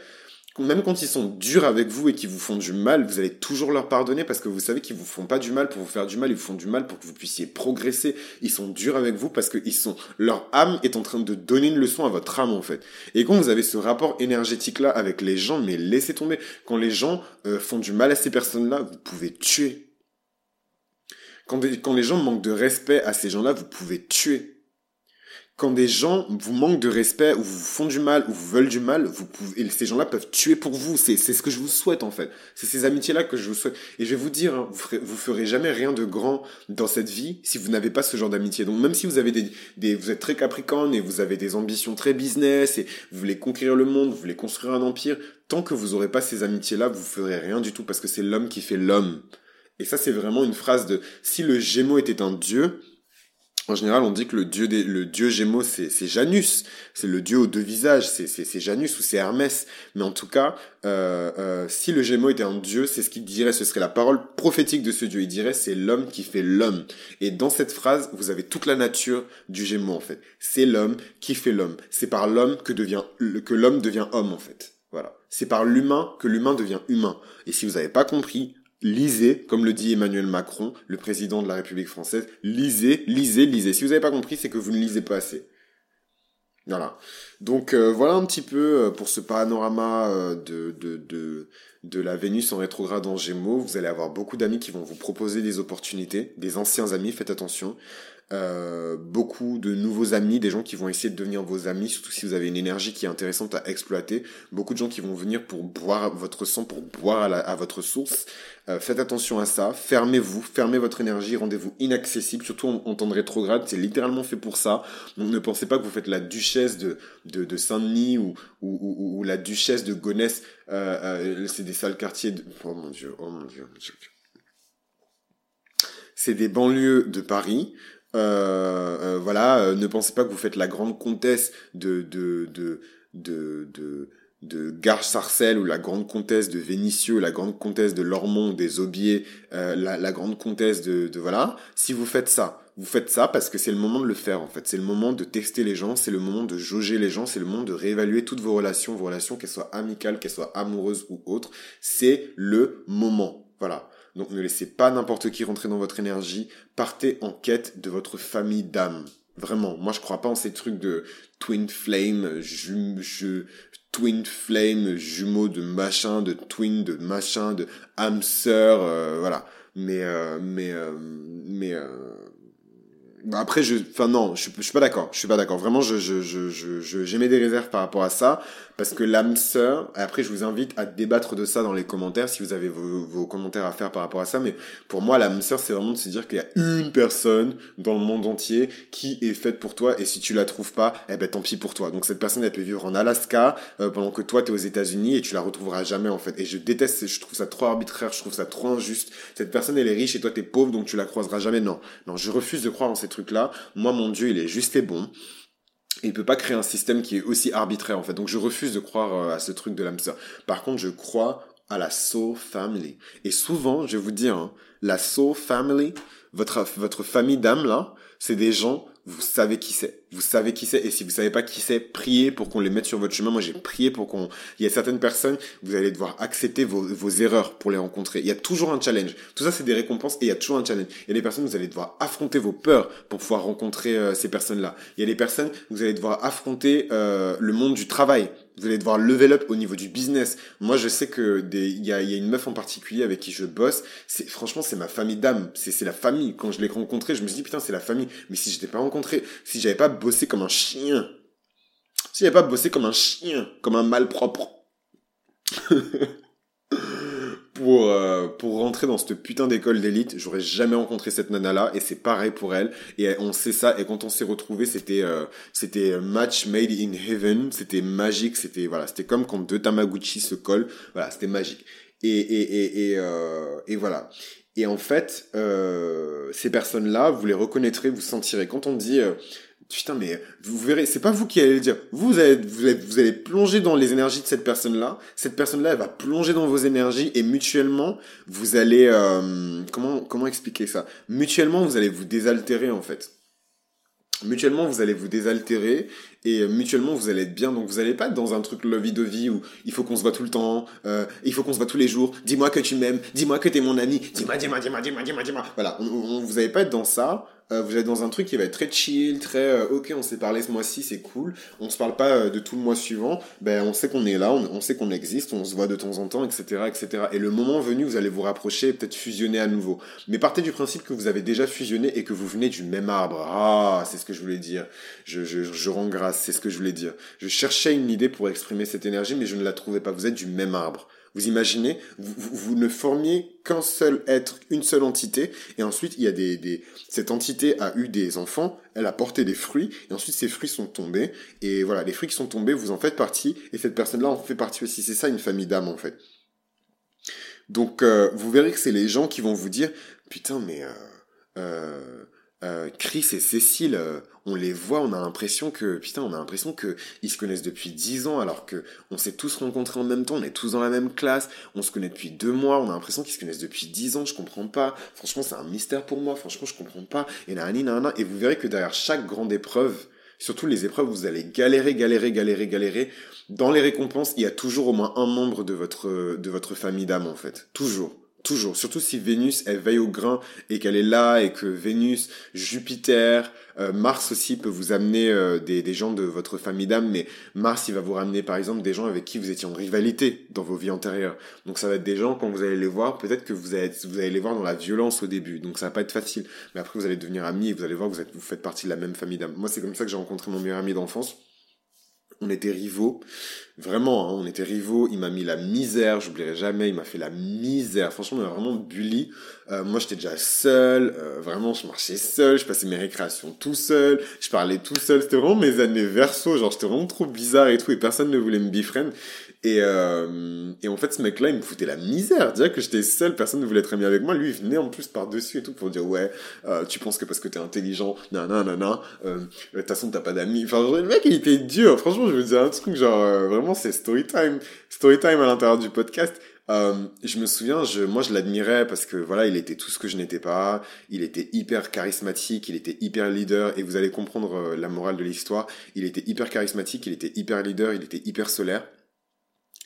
A: même quand ils sont durs avec vous et qu'ils vous font du mal, vous allez toujours leur pardonner parce que vous savez qu'ils vous font pas du mal pour vous faire du mal, ils vous font du mal pour que vous puissiez progresser. Ils sont durs avec vous parce que ils sont, leur âme est en train de donner une leçon à votre âme en fait. Et quand vous avez ce rapport énergétique là avec les gens, mais laissez tomber. Quand les gens euh, font du mal à ces personnes-là, vous pouvez tuer. Quand, quand les gens manquent de respect à ces gens-là, vous pouvez tuer quand des gens vous manquent de respect ou vous font du mal ou vous veulent du mal, vous pouvez, et ces gens-là peuvent tuer pour vous. C'est, ce que je vous souhaite en fait. C'est ces amitiés-là que je vous souhaite. Et je vais vous dire, hein, vous, ferez, vous ferez jamais rien de grand dans cette vie si vous n'avez pas ce genre d'amitié. Donc même si vous avez des, des, vous êtes très capricorne et vous avez des ambitions très business et vous voulez conquérir le monde, vous voulez construire un empire, tant que vous aurez pas ces amitiés-là, vous ferez rien du tout parce que c'est l'homme qui fait l'homme. Et ça, c'est vraiment une phrase de si le Gémeaux était un dieu, en général, on dit que le dieu des, le dieu Gémeaux, c'est, Janus. C'est le dieu aux deux visages. C'est Janus ou c'est Hermès. Mais en tout cas, euh, euh, si le Gémeaux était un dieu, c'est ce qu'il dirait. Ce serait la parole prophétique de ce dieu. Il dirait, c'est l'homme qui fait l'homme. Et dans cette phrase, vous avez toute la nature du Gémeaux, en fait. C'est l'homme qui fait l'homme. C'est par l'homme que devient, que l'homme devient homme, en fait. Voilà. C'est par l'humain que l'humain devient humain. Et si vous n'avez pas compris, lisez, comme le dit Emmanuel Macron, le président de la République française, lisez, lisez, lisez. Si vous n'avez pas compris, c'est que vous ne lisez pas assez. Voilà. Donc euh, voilà un petit peu euh, pour ce panorama euh, de, de, de, de la Vénus en rétrograde en Gémeaux. Vous allez avoir beaucoup d'amis qui vont vous proposer des opportunités, des anciens amis, faites attention. Euh, beaucoup de nouveaux amis, des gens qui vont essayer de devenir vos amis, surtout si vous avez une énergie qui est intéressante à exploiter. Beaucoup de gens qui vont venir pour boire votre sang, pour boire à, à votre source. Euh, faites attention à ça, fermez-vous, fermez votre énergie, rendez-vous inaccessible, surtout en, temps de rétrograde, c'est littéralement fait pour ça. Donc ne pensez pas que vous faites la duchesse de, de, de Saint-Denis ou, ou, ou, ou, la duchesse de Gonesse, euh, euh, c'est des sales quartiers de... Oh mon dieu, oh mon dieu. C'est des banlieues de Paris. Euh, euh, voilà, euh, ne pensez pas que vous faites la grande comtesse de de de de, de de Garce-Sarcelles ou la grande comtesse de Vénissieux, la grande comtesse de Lormont, des Aubiers, la, la, grande comtesse de, de voilà. Si vous faites ça, vous faites ça parce que c'est le moment de le faire en fait. C'est le moment de tester les gens, c'est le moment de jauger les gens, c'est le moment de réévaluer toutes vos relations, vos relations qu'elles soient amicales, qu'elles soient amoureuses ou autres. C'est le moment. Voilà. Donc ne laissez pas n'importe qui rentrer dans votre énergie. Partez en quête de votre famille d'âme. Vraiment, moi je crois pas en ces trucs de twin flame, twin flame, jumeaux de machin, de twin, de machin, de âme sœur, euh, voilà. Mais, euh, mais, euh, mais, après, je, enfin non, je, je suis pas d'accord. Je suis pas d'accord. Vraiment, je, je, j'émets des réserves par rapport à ça parce que l'âme sœur. Après, je vous invite à débattre de ça dans les commentaires si vous avez vos, commentaires à faire par rapport à ça. Mais pour moi, l'âme sœur, c'est vraiment de se dire qu'il y a une personne dans le monde entier qui est faite pour toi et si tu la trouves pas, eh ben tant pis pour toi. Donc cette personne, elle peut vivre en Alaska euh, pendant que toi t'es aux États-Unis et tu la retrouveras jamais en fait. Et je déteste, je trouve ça trop arbitraire, je trouve ça trop injuste. Cette personne, elle est riche et toi t'es pauvre, donc tu la croiseras jamais. Non, non, je refuse de croire en ces trucs-là. Moi, mon Dieu, il est juste et bon. Il peut pas créer un système qui est aussi arbitraire en fait. Donc je refuse de croire euh, à ce truc de l'âme sœur. Par contre, je crois à la soul family. Et souvent, je vous dire, hein, la soul family, votre votre famille d'âme là, c'est des gens vous savez qui c'est. Vous savez qui c'est. Et si vous savez pas qui c'est, priez pour qu'on les mette sur votre chemin. Moi, j'ai prié pour qu'on, il y a certaines personnes, vous allez devoir accepter vos, vos erreurs pour les rencontrer. Il y a toujours un challenge. Tout ça, c'est des récompenses et il y a toujours un challenge. Il y a des personnes, vous allez devoir affronter vos peurs pour pouvoir rencontrer euh, ces personnes-là. Il y a des personnes, vous allez devoir affronter euh, le monde du travail. Vous allez devoir level up au niveau du business. Moi, je sais que des, il y a, y a une meuf en particulier avec qui je bosse. C'est, franchement, c'est ma famille d'âme. C'est, la famille. Quand je l'ai rencontrée, je me suis dit, putain, c'est la famille. Mais si je pas rencontré, si j'avais pas bossé comme un chien, si j'avais pas bossé comme un chien, comme un malpropre, pour euh, pour rentrer dans cette putain d'école d'élite, j'aurais jamais rencontré cette nana là et c'est pareil pour elle et on sait ça et quand on s'est retrouvé c'était euh, c'était match made in heaven, c'était magique, c'était voilà, c'était comme quand deux Tamagotchi se collent, voilà, c'était magique. Et et et et, euh, voilà. Et en fait, ces personnes-là, vous les reconnaîtrez, vous sentirez. Quand on dit putain mais vous verrez c'est pas vous qui allez le dire. Vous allez, vous allez vous allez plonger dans les énergies de cette personne là cette personne là elle va plonger dans vos énergies et mutuellement vous allez euh, comment comment expliquer ça? Mutuellement vous allez vous désaltérer en fait. Mutuellement vous allez vous désaltérer et euh, mutuellement vous allez être bien. Donc vous allez pas être dans un truc lovey vie où il faut qu'on se voit tout le temps euh, il faut qu'on se voit tous les jours. Dis-moi que tu m'aimes. Dis-moi que t'es mon ami. Dis-moi dis-moi dis-moi dis-moi dis-moi dis-moi. Voilà. Vous allez pas être dans ça euh, vous êtes dans un truc qui va être très chill, très euh, ok, on s'est parlé ce mois-ci, c'est cool. On se parle pas euh, de tout le mois suivant. Ben on sait qu'on est là, on, sait qu'on existe, on se voit de temps en temps, etc., etc. Et le moment venu, vous allez vous rapprocher, peut-être fusionner à nouveau. Mais partez du principe que vous avez déjà fusionné et que vous venez du même arbre. Ah, c'est ce que je voulais dire. Je, je, je rends grâce, c'est ce que je voulais dire. Je cherchais une idée pour exprimer cette énergie, mais je ne la trouvais pas. Vous êtes du même arbre. Vous imaginez, vous, ne formiez qu'un seul être, une seule entité, et ensuite il y a des, des, cette entité a eu des enfants, elle a porté des fruits, et ensuite ces fruits sont tombés, et voilà, les fruits qui sont tombés, vous en faites partie, et cette personne-là en fait partie aussi. C'est ça une famille d'âme en fait. Donc euh, vous verrez que c'est les gens qui vont vous dire, putain mais euh, euh, euh, Chris et Cécile, euh, on les voit, on a l'impression que putain, on a l'impression que ils se connaissent depuis dix ans, alors que on s'est tous rencontrés en même temps, on est tous dans la même classe, on se connaît depuis deux mois, on a l'impression qu'ils se connaissent depuis dix ans, je comprends pas. Franchement, c'est un mystère pour moi. Franchement, je comprends pas. Et nanana. Et vous verrez que derrière chaque grande épreuve, surtout les épreuves, vous allez galérer, galérer, galérer, galérer. Dans les récompenses, il y a toujours au moins un membre de votre de votre famille d'âme en fait, toujours. Toujours. Surtout si Vénus, elle veille au grain et qu'elle est là et que Vénus, Jupiter, euh, Mars aussi peut vous amener euh, des, des, gens de votre famille d'âme, mais Mars, il va vous ramener par exemple des gens avec qui vous étiez en rivalité dans vos vies antérieures. Donc ça va être des gens, quand vous allez les voir, peut-être que vous allez, vous allez les voir dans la violence au début, donc ça va pas être facile. Mais après, vous allez devenir amis et vous allez voir que vous, êtes, vous faites partie de la même famille d'âme. Moi, c'est comme ça que j'ai rencontré mon meilleur ami d'enfance on était rivaux. Vraiment, hein, on était rivaux. Il m'a mis la misère, j'oublierai jamais. Il m'a fait la misère. Franchement, il m'a vraiment bully. Euh, moi, j'étais déjà seul. Euh, vraiment, je marchais seul. Je passais mes récréations tout seul. Je parlais tout seul. C'était vraiment mes années verso. Genre, j'étais vraiment trop bizarre et tout. Et personne ne voulait me befriend. Et, euh, et en fait, ce mec-là, il me foutait la misère. Dire que j'étais seul, personne ne voulait être ami avec moi. Lui, il venait en plus par-dessus et tout pour dire, ouais, euh, tu penses que parce que t'es intelligent, nanana, euh, de toute façon, t'as pas d'amis. Enfin, le mec, il était dur. Franchement, je veux dire un truc, genre, euh, vraiment, c'est story time. Story time à l'intérieur du podcast. Euh, je me souviens, je, moi je l'admirais parce que voilà, il était tout ce que je n'étais pas. Il était hyper charismatique, il était hyper leader. Et vous allez comprendre euh, la morale de l'histoire. Il était hyper charismatique, il était hyper leader, il était hyper solaire.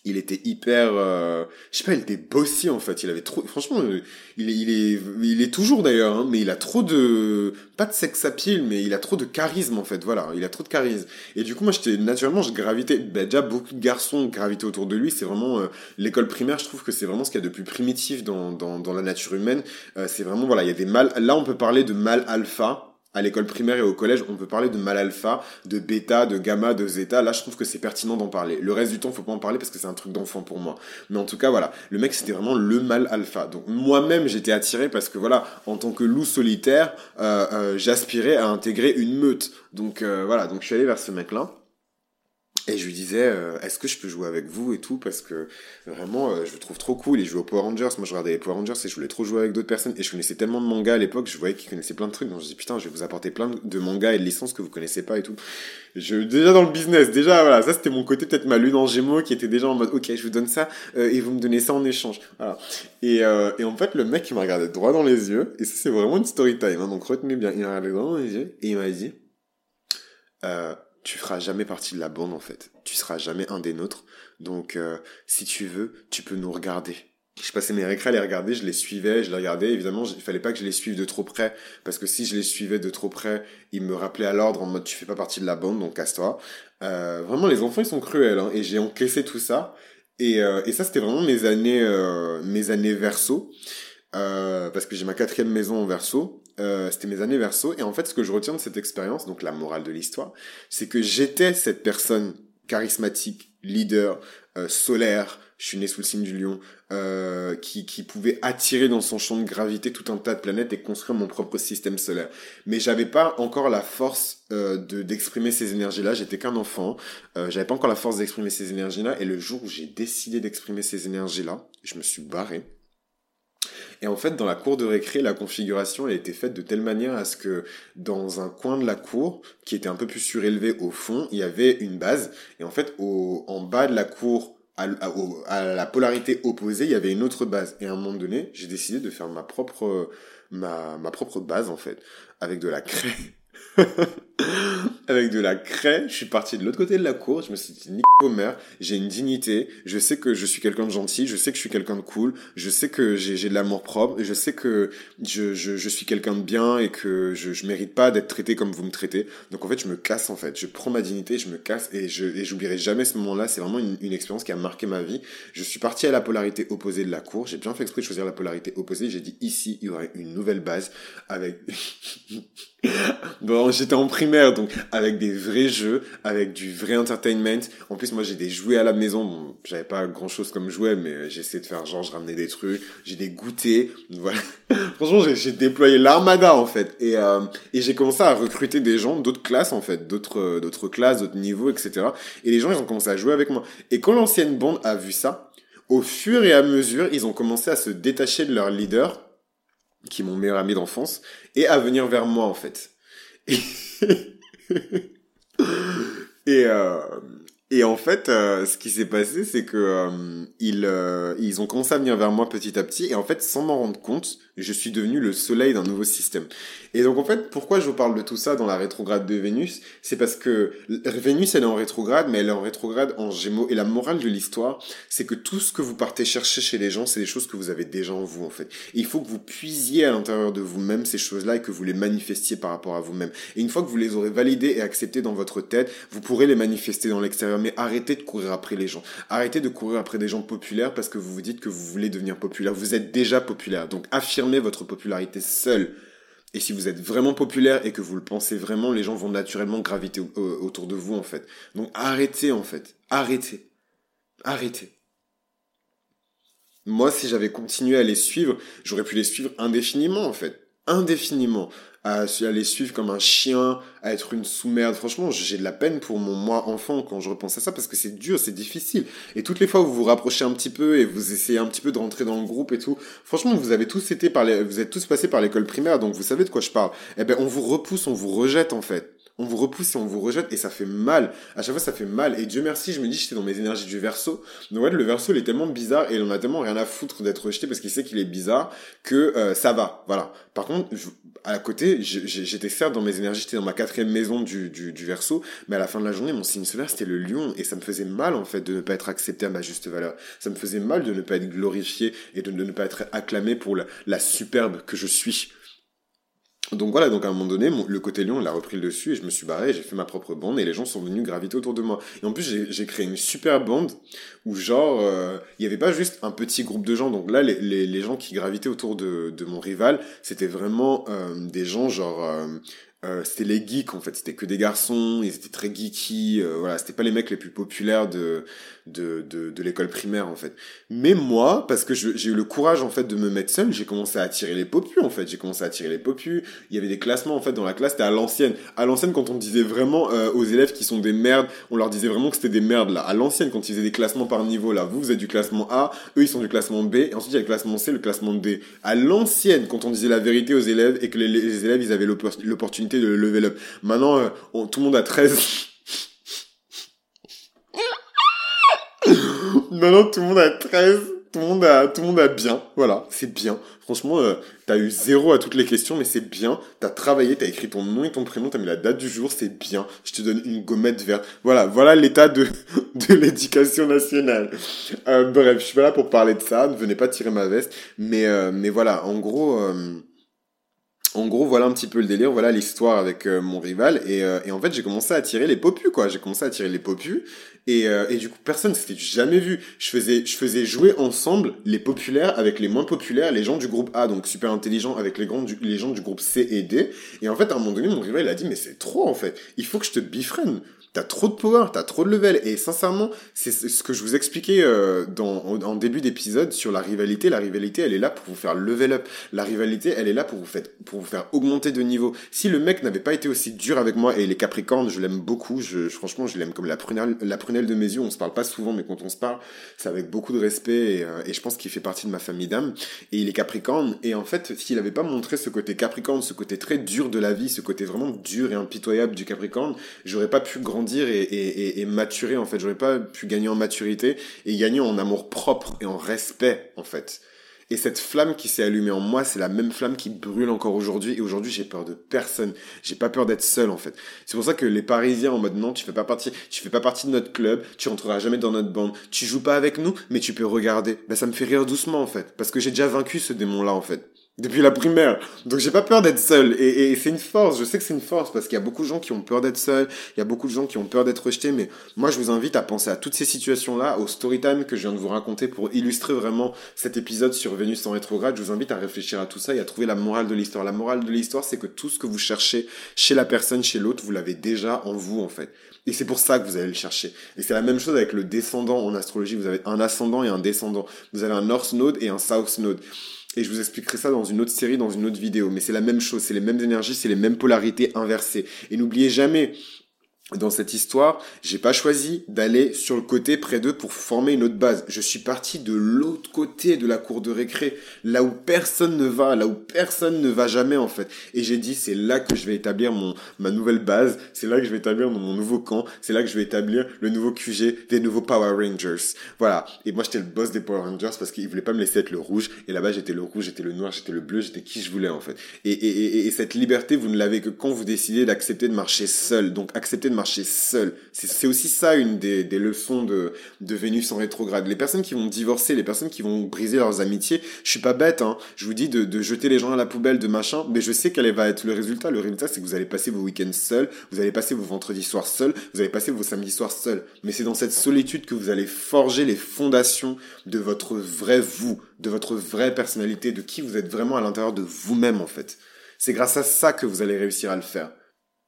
A: Il était hyper euh, je sais pas il était bossy en fait. Il avait trop franchement euh, il est il est il est toujours d'ailleurs hein, mais il a trop de pas de sex appeal mais il a trop de charisme en fait. Voilà il a trop de charisme. Et du coup moi j'étais naturellement je gravitais ben, déjà beaucoup de garçons gravitaient autour de lui. C'est vraiment euh, l'école primaire je trouve que c'est vraiment ce qu'il y a de plus primitif dans dans dans la nature humaine. C'est vraiment voilà il y a des mâles là on peut parler de mâles alpha à l'école primaire et au collège, on peut parler de mal alpha, de bêta, de gamma, de zeta. Là, je trouve que c'est pertinent d'en parler. Le reste du temps, faut pas en parler parce que c'est un truc d'enfant pour moi. Mais en tout cas, voilà. Le mec, c'était vraiment le mal alpha. Donc, moi-même, j'étais attiré parce que voilà, en tant que loup solitaire, euh, euh, j'aspirais à intégrer une meute. Donc, euh, voilà. Donc, je suis allé vers ce mec-là. Et je lui disais, euh, est-ce que je peux jouer avec vous et tout Parce que vraiment, euh, je le trouve trop cool. Il joue aux Power Rangers. Moi, je regardais les Power Rangers et je voulais trop jouer avec d'autres personnes. Et je connaissais tellement de mangas à l'époque, je voyais qu'il connaissait plein de trucs. Donc je dis, putain, je vais vous apporter plein de mangas et de licences que vous connaissez pas et tout. Je, déjà dans le business, déjà, voilà, ça c'était mon côté, peut-être ma lune en gémeaux qui était déjà en mode, ok, je vous donne ça euh, et vous me donnez ça en échange. Voilà. Et, et en fait, le mec, il m'a regardé droit dans les yeux. Et ça, c'est vraiment une story time. Hein, donc retenez bien. Il m'a regardé droit dans les yeux et il m'a dit, euh, tu feras jamais partie de la bande en fait. Tu seras jamais un des nôtres. Donc euh, si tu veux, tu peux nous regarder. Je passais mes récrés à les regarder, je les suivais, je les regardais. Évidemment, il fallait pas que je les suive de trop près, parce que si je les suivais de trop près, ils me rappelaient à l'ordre en mode tu fais pas partie de la bande, donc casse-toi. Euh, vraiment, les enfants ils sont cruels, hein, et j'ai encaissé tout ça. Et, euh, et ça, c'était vraiment mes années, euh, mes années verso, euh, parce que j'ai ma quatrième maison en verso. Euh, c'était mes années verso. Et en fait, ce que je retiens de cette expérience, donc la morale de l'histoire, c'est que j'étais cette personne charismatique, leader, euh, solaire, je suis né sous le signe du lion, euh, qui, qui pouvait attirer dans son champ de gravité tout un tas de planètes et construire mon propre système solaire. Mais j'avais pas encore la force euh, de d'exprimer ces énergies-là. J'étais qu'un enfant. Euh, j'avais pas encore la force d'exprimer ces énergies-là. Et le jour où j'ai décidé d'exprimer ces énergies-là, je me suis barré. Et en fait, dans la cour de récré, la configuration a été faite de telle manière à ce que dans un coin de la cour, qui était un peu plus surélevé au fond, il y avait une base. Et en fait, au, en bas de la cour, à, à, la polarité opposée, il y avait une autre base. Et à un moment donné, j'ai décidé de faire ma propre, ma, ma propre base, en fait, avec de la craie. avec de la craie, je suis parti de l'autre côté de la cour, je me suis dit, nique mère, j'ai une dignité, je sais que je suis quelqu'un de gentil, je sais que je suis quelqu'un de cool, je sais que j'ai de l'amour propre, je sais que je, suis quelqu'un de bien et que je, je mérite pas d'être traité comme vous me traitez. Donc en fait, je me casse en fait, je prends ma dignité, je me casse et je et j'oublierai jamais ce moment-là, c'est vraiment une, expérience qui a marqué ma vie. Je suis parti à la polarité opposée de la cour, j'ai bien fait exprès de choisir la polarité opposée, j'ai dit ici, il y aurait une nouvelle base avec... bon, j'étais en donc avec des vrais jeux, avec du vrai entertainment. En plus, moi, j'ai des jouets à la maison. Bon, j'avais pas grand chose comme jouet, mais j'essayais de faire genre, je ramenais des trucs. J'ai des goûters. Voilà. Franchement, j'ai déployé l'armada, en fait. Et, euh, et j'ai commencé à recruter des gens d'autres classes, en fait, d'autres, d'autres classes, d'autres niveaux, etc. Et les gens, ils ont commencé à jouer avec moi. Et quand l'ancienne bande a vu ça, au fur et à mesure, ils ont commencé à se détacher de leur leader, qui est mon meilleur ami d'enfance, et à venir vers moi, en fait. Et, et, euh, et en fait, euh, ce qui s'est passé, c'est que euh, ils, euh, ils ont commencé à venir vers moi petit à petit, et en fait, sans m'en rendre compte, je suis devenu le soleil d'un nouveau système. Et donc en fait, pourquoi je vous parle de tout ça dans la rétrograde de Vénus? C'est parce que Vénus, elle est en rétrograde, mais elle est en rétrograde en Gémeaux. Et la morale de l'histoire, c'est que tout ce que vous partez chercher chez les gens, c'est des choses que vous avez déjà en vous en fait. Il faut que vous puisiez à l'intérieur de vous-même ces choses-là et que vous les manifestiez par rapport à vous-même. Et une fois que vous les aurez validées et acceptées dans votre tête, vous pourrez les manifester dans l'extérieur. Mais arrêtez de courir après les gens. Arrêtez de courir après des gens populaires parce que vous vous dites que vous voulez devenir populaire. Vous êtes déjà populaire. Donc affirmez votre popularité seul. Et si vous êtes vraiment populaire et que vous le pensez vraiment, les gens vont naturellement graviter autour de vous, en fait. Donc arrêtez, en fait. Arrêtez. Arrêtez. Moi, si j'avais continué à les suivre, j'aurais pu les suivre indéfiniment, en fait. Indéfiniment à, les suivre comme un chien, à être une sous-merde. Franchement, j'ai de la peine pour mon moi enfant quand je repense à ça parce que c'est dur, c'est difficile. Et toutes les fois où vous vous rapprochez un petit peu et vous essayez un petit peu de rentrer dans le groupe et tout, franchement, vous avez tous été par les, vous êtes tous passés par l'école primaire, donc vous savez de quoi je parle. Eh ben, on vous repousse, on vous rejette en fait On vous repousse et on vous rejette et ça fait mal. À chaque fois, ça fait mal. Et Dieu merci, je me dis, j'étais dans mes énergies du verso. Donc, ouais, le verso, il est tellement bizarre et on a tellement rien à foutre d'être rejeté parce qu'il sait qu'il est bizarre que euh, ça va. Voilà. Par contre, à côté, j'étais certes dans mes énergies, j'étais dans ma quatrième maison du, du, du verso, mais à la fin de la journée, mon signe solaire, c'était le lion et ça me faisait mal, en fait, de ne pas être accepté à ma juste valeur. Ça me faisait mal de ne pas être glorifié et de, ne pas être acclamé pour la superbe que je suis. Donc voilà, donc à un moment donné, le côté lion, il a repris le dessus et je me suis barré, j'ai fait ma propre bande et les gens sont venus graviter autour de moi. Et en plus, j'ai créé une super bande où genre, euh, il n'y avait pas juste un petit groupe de gens. Donc là, les, gens qui gravitaient autour de, mon rival, c'était vraiment euh, des gens genre... Euh, c'était les geeks en fait, c'était que des garçons, ils étaient très geeky, euh, voilà, c'était pas les mecs les plus populaires de de, de, de l'école primaire en fait. Mais moi, parce que j'ai eu le courage en fait de me mettre seul, j'ai commencé à attirer les popus en fait, j'ai commencé à attirer les popus. Il y avait des classements en fait dans la classe, c'était à l'ancienne. À l'ancienne quand on disait vraiment euh, aux élèves qui sont des merdes, on leur disait vraiment que c'était des merdes là. À l'ancienne quand ils faisaient des classements par niveau là, vous vous êtes du classement A, eux ils sont du classement B, et ensuite il y a le classement C, le classement D. À l'ancienne quand on disait la vérité aux élèves et que les, les élèves ils avaient l'opportunité de level up. Maintenant, euh, tout le monde a 13. Maintenant, tout le monde a 13. Tout le monde a, tout le monde a bien. Voilà, c'est bien. Franchement, euh, t'as eu zéro à toutes les questions, mais c'est bien. T'as travaillé, t'as écrit ton nom et ton prénom, t'as mis la date du jour, c'est bien. Je te donne une gommette verte. Voilà, voilà l'état de, de l'éducation nationale. Euh, bref, je suis pas là pour parler de ça. Ne venez pas tirer ma veste. Mais, mais voilà, en gros, en gros, voilà un petit peu le délire, voilà l'histoire avec euh, mon rival. Et, euh, et, en fait, j'ai commencé à tirer les popus, quoi. J'ai commencé à tirer les popus. Et, euh, et du coup, personne s'était jamais vu. Je faisais, je faisais jouer ensemble les populaires avec les moins populaires, les gens du groupe A, donc super intelligents, avec les, grands les gens du groupe C et D. Et en fait, à un moment donné, mon rival, il a dit, mais c'est trop, en fait. Il faut que je te befriend t'as trop de power, t'as trop de level. Et sincèrement, c'est ce que je vous expliquais euh, dans, en, début d'épisode sur la rivalité. La rivalité, elle est là pour vous faire level up. La rivalité, elle est là pour vous, faire, pour vous faire augmenter de niveau. Si le mec n'avait pas été aussi dur avec moi, et les Capricornes, je l'aime beaucoup, franchement, je l'aime comme la prunelle, la prunelle de mes yeux. On se parle pas souvent, mais quand on se parle, c'est avec beaucoup de respect. Et, euh, et je pense qu'il fait partie de ma famille d'âme. Et il est Capricorne. Et en fait, s'il avait pas montré ce côté Capricorne, ce côté très dur de la vie, ce côté vraiment dur et impitoyable du Capricorne, j'aurais pas pu grandir et, et, maturer en fait. J'aurais pas pu gagner en maturité et gagner en amour propre et en respect en fait. Et cette flamme qui s'est allumée en moi, c'est la même flamme qui brûle encore aujourd'hui. Et aujourd'hui, j'ai peur de personne. J'ai pas peur d'être seul, en fait. C'est pour ça que les Parisiens en mode non, tu fais pas partie, tu fais pas partie de notre club, tu rentreras jamais dans notre bande, tu joues pas avec nous, mais tu peux regarder. Ben, ça me fait rire doucement, en fait. Parce que j'ai déjà vaincu ce démon-là, en fait depuis la primaire. Donc j'ai pas peur d'être seul. Et, c'est une force, je sais que c'est une force parce qu'il y a beaucoup de gens qui ont peur d'être seul, il y a beaucoup de gens qui ont peur d'être rejetés, mais moi je vous invite à penser à toutes ces situations-là, au story time que je viens de vous raconter pour illustrer vraiment cet épisode sur Vénus en rétrograde. Je vous invite à réfléchir à tout ça et à trouver la morale de l'histoire. La morale de l'histoire, c'est que tout ce que vous cherchez chez la personne, chez l'autre, vous l'avez déjà en vous en fait. Et c'est pour ça que vous allez le chercher. Et c'est la même chose avec le descendant en astrologie. Vous avez un ascendant et un descendant. Vous avez un North Node et un South Node. Et je vous expliquerai ça dans une autre série, dans une autre vidéo. Mais c'est la même chose, c'est les mêmes énergies, c'est les mêmes polarités inversées. Et n'oubliez jamais, dans cette histoire, j'ai pas choisi d'aller sur le côté près d'eux pour former une autre base. Je suis parti de l'autre côté de la cour de récré, là où personne ne va, là où personne ne va jamais en fait. Et j'ai dit c'est là que je vais établir mon ma nouvelle base, c'est là que je vais établir mon nouveau camp, c'est là que je vais établir le nouveau QG des nouveaux Power Rangers. Voilà. Et moi j'étais le boss des Power Rangers parce qu'ils voulaient pas me laisser être le rouge. Et là-bas j'étais le rouge, j'étais le noir, j'étais le bleu, j'étais qui je voulais en fait. Et, et, et, et cette liberté vous ne l'avez que quand vous décidez d'accepter de marcher seul. Donc accepter de marcher seul. C'est aussi ça une des, des leçons de, de Vénus en rétrograde. Les personnes qui vont divorcer, les personnes qui vont briser leurs amitiés, je suis pas bête, hein. Je vous dis de, de jeter les gens à la poubelle, de machin, mais je sais quel va être le résultat. Le résultat, c'est que vous allez passer vos week-ends seuls, vous allez passer vos vendredis soirs seuls, vous allez passer vos samedis soirs seuls. Mais c'est dans cette solitude que vous allez forger les fondations de votre vrai vous, de votre vraie personnalité, de qui vous êtes vraiment à l'intérieur de vous-même, en fait. C'est grâce à ça que vous allez réussir à le faire.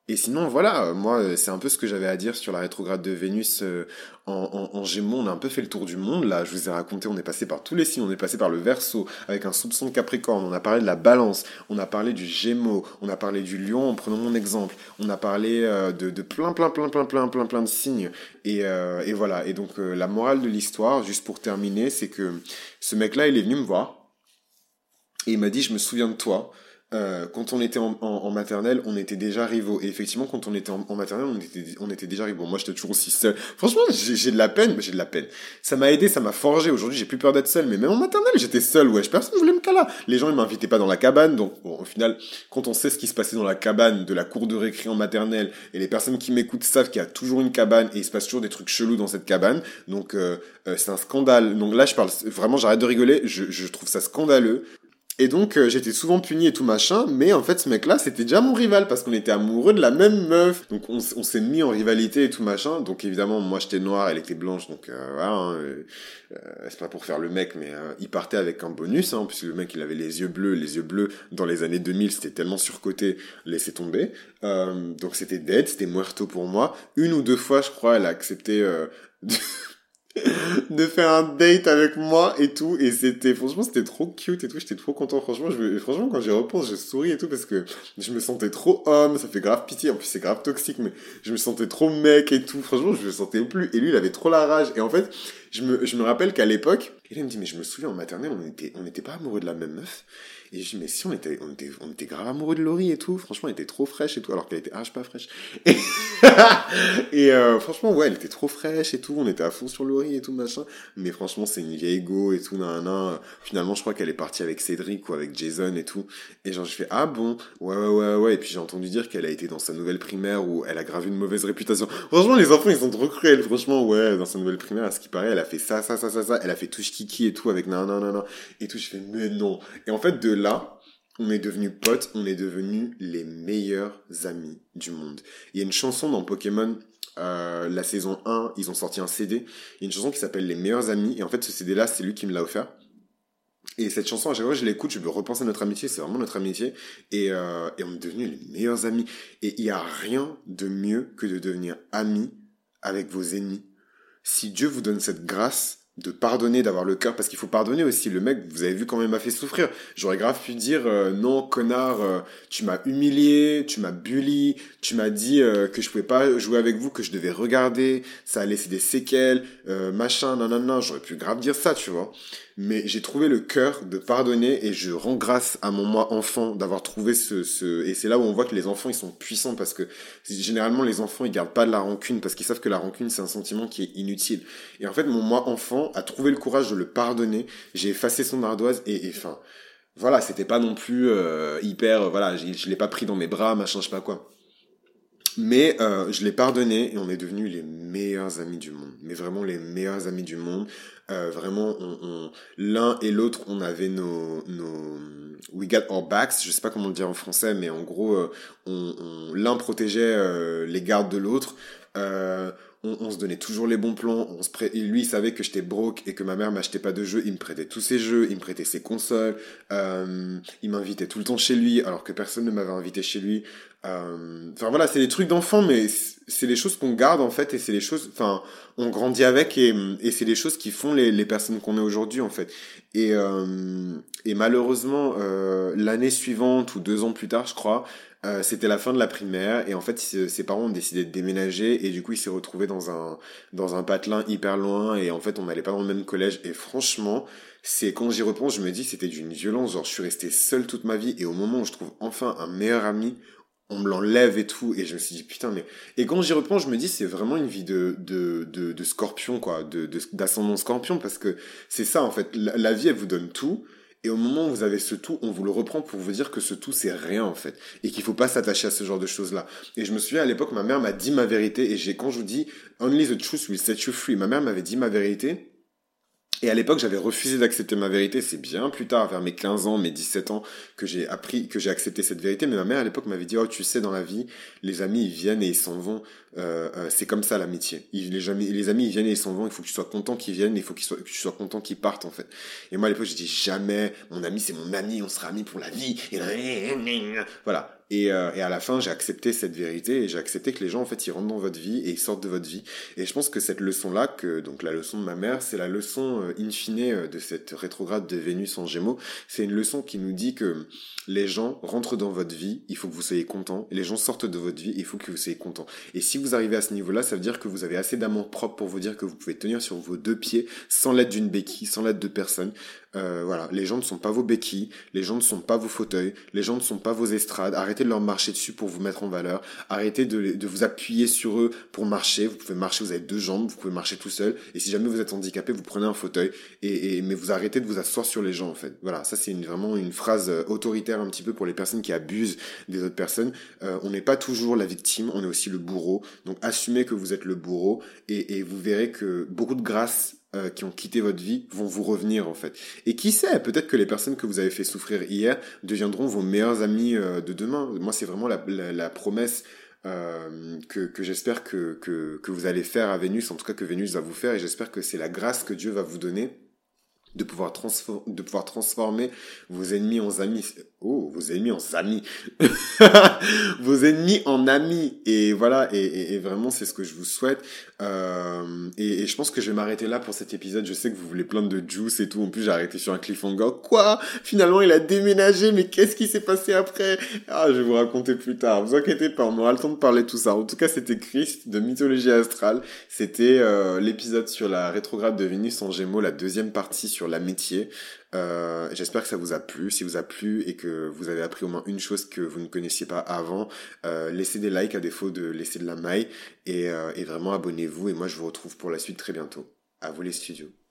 A: Et sinon, voilà, moi, euh, c'est un peu ce que j'avais à dire sur la rétrograde de Vénus euh, en, en, Gémeaux. On a un peu fait le tour du monde, là. Je vous ai raconté, on est passé par tous les signes. On est passé par le Verseau, avec un soupçon de Capricorne. On a parlé de la Balance. On a parlé du Gémeaux. On a parlé du Lion, en prenant mon exemple. On a parlé euh, de, de, plein, plein, plein, plein, plein, plein, plein de signes. Et, et voilà. Et donc, la morale de l'histoire, juste pour terminer, c'est que ce mec-là, il est venu me voir. Et il m'a dit, je me souviens de toi. Euh, quand on était en, en, maternelle, on était déjà rivaux. Et effectivement, quand on était en, maternelle, on était, on était déjà rivaux. Moi, j'étais toujours aussi seul. Franchement, j'ai de la peine, j'ai de la peine. Ça m'a aidé, ça m'a forgé. Aujourd'hui, j'ai plus peur d'être seul. Mais même en maternelle, j'étais seul, wesh. Personne voulait me caler. Les gens, ils m'invitaient pas dans la cabane. Donc, bon, au final, quand on sait ce qui se passait dans la cabane de la cour de récré en maternelle, et les personnes qui m'écoutent savent qu'il y a toujours une cabane et il se passe toujours des trucs chelous dans cette cabane. Donc, euh, euh, c'est un scandale. Donc là, je parle, vraiment, j'arrête de rigoler. Je, je trouve ça scandaleux et donc euh, j'étais souvent puni et tout machin, mais en fait ce mec-là c'était déjà mon rival parce qu'on était amoureux de la même meuf. Donc on, s'est mis en rivalité et tout machin. Donc évidemment moi j'étais noir, elle était blanche, donc euh, voilà. Hein, euh, c'est pas pour faire le mec, mais il partait avec un bonus, hein, puisque le mec il avait les yeux bleus. Les yeux bleus dans les années 2000 c'était tellement surcoté, laissez tomber. donc c'était dead, c'était muerto pour moi. Une ou deux fois je crois elle a accepté... de faire un date avec moi et tout. Et c'était franchement c'était trop cute et tout. J'étais trop content. Franchement je franchement quand j'y repense je souris et tout parce que je me sentais trop homme. Ça fait grave pitié. En plus c'est grave toxique mais je me sentais trop mec et tout. Franchement je me sentais plus. Et lui il avait trop la rage. Et en fait je me je me rappelle qu'à l'époque il me dit mais je me souviens en maternelle on était on n'était pas amoureux de la même meuf et je dis, mais si, on était, on était, grave amoureux de Laurie et tout. Franchement, elle était trop fraîche et tout, alors qu'elle était archi pas fraîche. Et, euh, franchement, ouais, elle était trop fraîche et tout. On était à fond sur Laurie et tout, machin. Mais franchement, c'est une vieille go et tout, nan, nan. Finalement, je crois qu'elle est partie avec Cédric ou avec Jason et tout. Et genre, je fais, ah bon, ouais, ouais, ouais, ouais. Et puis j'ai entendu dire qu'elle a été dans sa nouvelle primaire où elle a gravé une mauvaise réputation. Franchement, les enfants, ils sont trop cruels. Franchement, ouais, dans sa nouvelle primaire, à ce qui paraît, elle a fait ça, ça, ça, ça, ça. Elle a fait touche kiki et tout avec nan, nan, nan, nan. Et tout, je fais, mais non. Et en fait, de on est devenus potes, on est devenus les meilleurs amis du monde. Il y a une chanson dans Pokémon, euh, la saison 1, ils ont sorti un CD. Il y a une chanson qui s'appelle Les meilleurs amis. Et en fait, ce CD-là, c'est lui qui me l'a offert. Et cette chanson, à chaque fois je l'écoute, je me repense à notre amitié. C'est vraiment notre amitié. Et, euh, et on est devenus les meilleurs amis. Et il n'y a rien de mieux que de devenir ami avec vos ennemis. Si Dieu vous donne cette grâce, de pardonner, d'avoir le cœur, parce qu'il faut pardonner aussi. Le mec, vous avez vu quand même m'a fait souffrir. J'aurais grave pu dire euh, non, connard, euh, tu m'as humilié, tu m'as bully, tu m'as dit euh, que je pouvais pas jouer avec vous, que je devais regarder, ça a laissé des séquelles, machin, non, non, non. J'aurais pu grave dire ça, tu vois mais j'ai trouvé le cœur de pardonner et je rends grâce à mon moi enfant d'avoir trouvé ce, ce... et c'est là où on voit que les enfants ils sont puissants parce que généralement les enfants ils gardent pas de la rancune parce qu'ils savent que la rancune c'est un sentiment qui est inutile. Et en fait mon moi enfant a trouvé le courage de le pardonner. J'ai effacé son ardoise et enfin voilà c'était pas non plus euh, hyper voilà je, je l'ai pas pris dans mes bras machin je sais pas quoi mais euh, je l'ai pardonné et on est devenus les meilleurs amis du monde. Mais vraiment les meilleurs amis du monde. Euh, vraiment, on, on l'un et l'autre, on avait nos, nos, we got our backs. Je sais pas comment le dire en français, mais en gros, euh, on, on l'un protégeait euh, les gardes de l'autre. Euh, on, on, se donnait toujours les bons plans. On se lui, il savait que j'étais broke et que ma mère m'achetait pas de jeux. Il me prêtait tous ses jeux, il me prêtait ses consoles. Euh, il m'invitait tout le temps chez lui, alors que personne ne m'avait invité chez lui. Euh, enfin voilà, c'est des trucs d'enfant, mais c'est les choses qu'on garde en fait, et c'est les choses. Enfin, on grandit avec, et, c'est les choses qui font les, les personnes qu'on est aujourd'hui en fait. Et, euh, et malheureusement, euh, l'année suivante ou deux ans plus tard, je crois, euh, c'était la fin de la primaire et en fait ses parents ont décidé de déménager et du coup il s'est retrouvé dans un dans un patelin hyper loin et en fait on n'allait pas dans le même collège et franchement c'est quand j'y repense je me dis c'était d'une violence genre je suis resté seul toute ma vie et au moment où je trouve enfin un meilleur ami on me l'enlève et tout et je me suis dit putain mais et quand j'y repense je me dis c'est vraiment une vie de de de, de scorpion quoi de d'ascendant scorpion parce que c'est ça en fait la vie elle vous donne tout et au moment où vous avez ce tout, on vous le reprend pour vous dire que ce tout, c'est rien, en fait. Et qu'il faut pas s'attacher à ce genre de choses-là. Et je me souviens, à l'époque, ma mère m'a dit ma vérité. Et j'ai, quand je vous dis, only the truth will set you free, ma mère m'avait dit ma vérité. Et à l'époque, j'avais refusé d'accepter ma vérité. C'est bien plus tard, vers mes 15 ans, mes 17 ans, que j'ai appris, que j'ai accepté cette vérité. Mais ma mère, à l'époque, m'avait dit, oh, tu sais, dans la vie, les amis, ils viennent et ils s'en vont. Euh, euh, c'est comme ça, l'amitié. Les amis, les amis, ils viennent et ils s'en vont. Il faut que tu sois content qu'ils viennent. Il faut que tu sois content qu'ils partent, en fait. Et moi, à l'époque, j'ai dit, jamais, mon ami, c'est mon ami, on sera amis pour la vie. Voilà. Et, euh, et à la fin, j'ai accepté cette vérité et j'ai accepté que les gens, en fait, ils rentrent dans votre vie et ils sortent de votre vie. Et je pense que cette leçon-là, que donc la leçon de ma mère, c'est la leçon euh, in fine euh, de cette rétrograde de Vénus en Gémeaux. C'est une leçon qui nous dit que les gens rentrent dans votre vie, il faut que vous soyez content. Les gens sortent de votre vie, il faut que vous soyez content. Et si vous arrivez à ce niveau-là, ça veut dire que vous avez assez d'amour propre pour vous dire que vous pouvez tenir sur vos deux pieds sans l'aide d'une béquille, sans l'aide de personne. Euh, voilà, les gens ne sont pas vos béquilles, les gens ne sont pas vos fauteuils, les gens ne sont pas vos estrades. Arrêtez de leur marcher dessus pour vous mettre en valeur. Arrêtez de, vous appuyer sur eux pour marcher. Vous pouvez marcher, vous avez deux jambes, vous pouvez marcher tout seul. Et si jamais vous êtes handicapé, vous prenez un fauteuil. Et, mais vous arrêtez de vous asseoir sur les gens en fait. Voilà, ça c'est vraiment une phrase euh, autoritaire un petit peu pour les personnes qui abusent des autres personnes. Euh, on n'est pas toujours la victime, on est aussi le bourreau. Donc assumez que vous êtes le bourreau et, et vous verrez que beaucoup de grâce euh, qui ont quitté votre vie vont vous revenir en fait. Et qui sait, peut-être que les personnes que vous avez fait souffrir hier deviendront vos meilleurs amis euh, de demain. Moi, c'est vraiment la, promesse euh, que, j'espère que, que, que vous allez faire à Vénus, en tout cas que Vénus va vous faire, et j'espère que c'est la grâce que Dieu va vous donner de pouvoir, de pouvoir transformer vos ennemis en amis. Oh, vos ennemis en amis. vos ennemis en amis. Et voilà, et, vraiment, c'est ce que je vous souhaite. Euh, et, je pense que je vais m'arrêter là pour cet épisode. Je sais que vous voulez plein de juice et tout. En plus, j'ai arrêté sur un cliffhanger. Quoi? Finalement, il a déménagé, mais qu'est-ce qui s'est passé après? Ah, je vais vous raconter plus tard. Vous inquiétez pas, on aura le temps de parler de tout ça. En tout cas, c'était Christ de Mythologie Astrale. C'était euh, l'épisode sur la rétrograde de Vénus en Gémeaux, la deuxième partie sur l'amitié. Euh, J'espère que ça vous a plu. Si vous a plu et que vous avez appris au moins une chose que vous ne connaissiez pas avant, euh, laissez des likes à défaut de laisser de la maille et, euh, et vraiment abonnez-vous. Et moi, je vous retrouve pour la suite très bientôt. À vous les studios.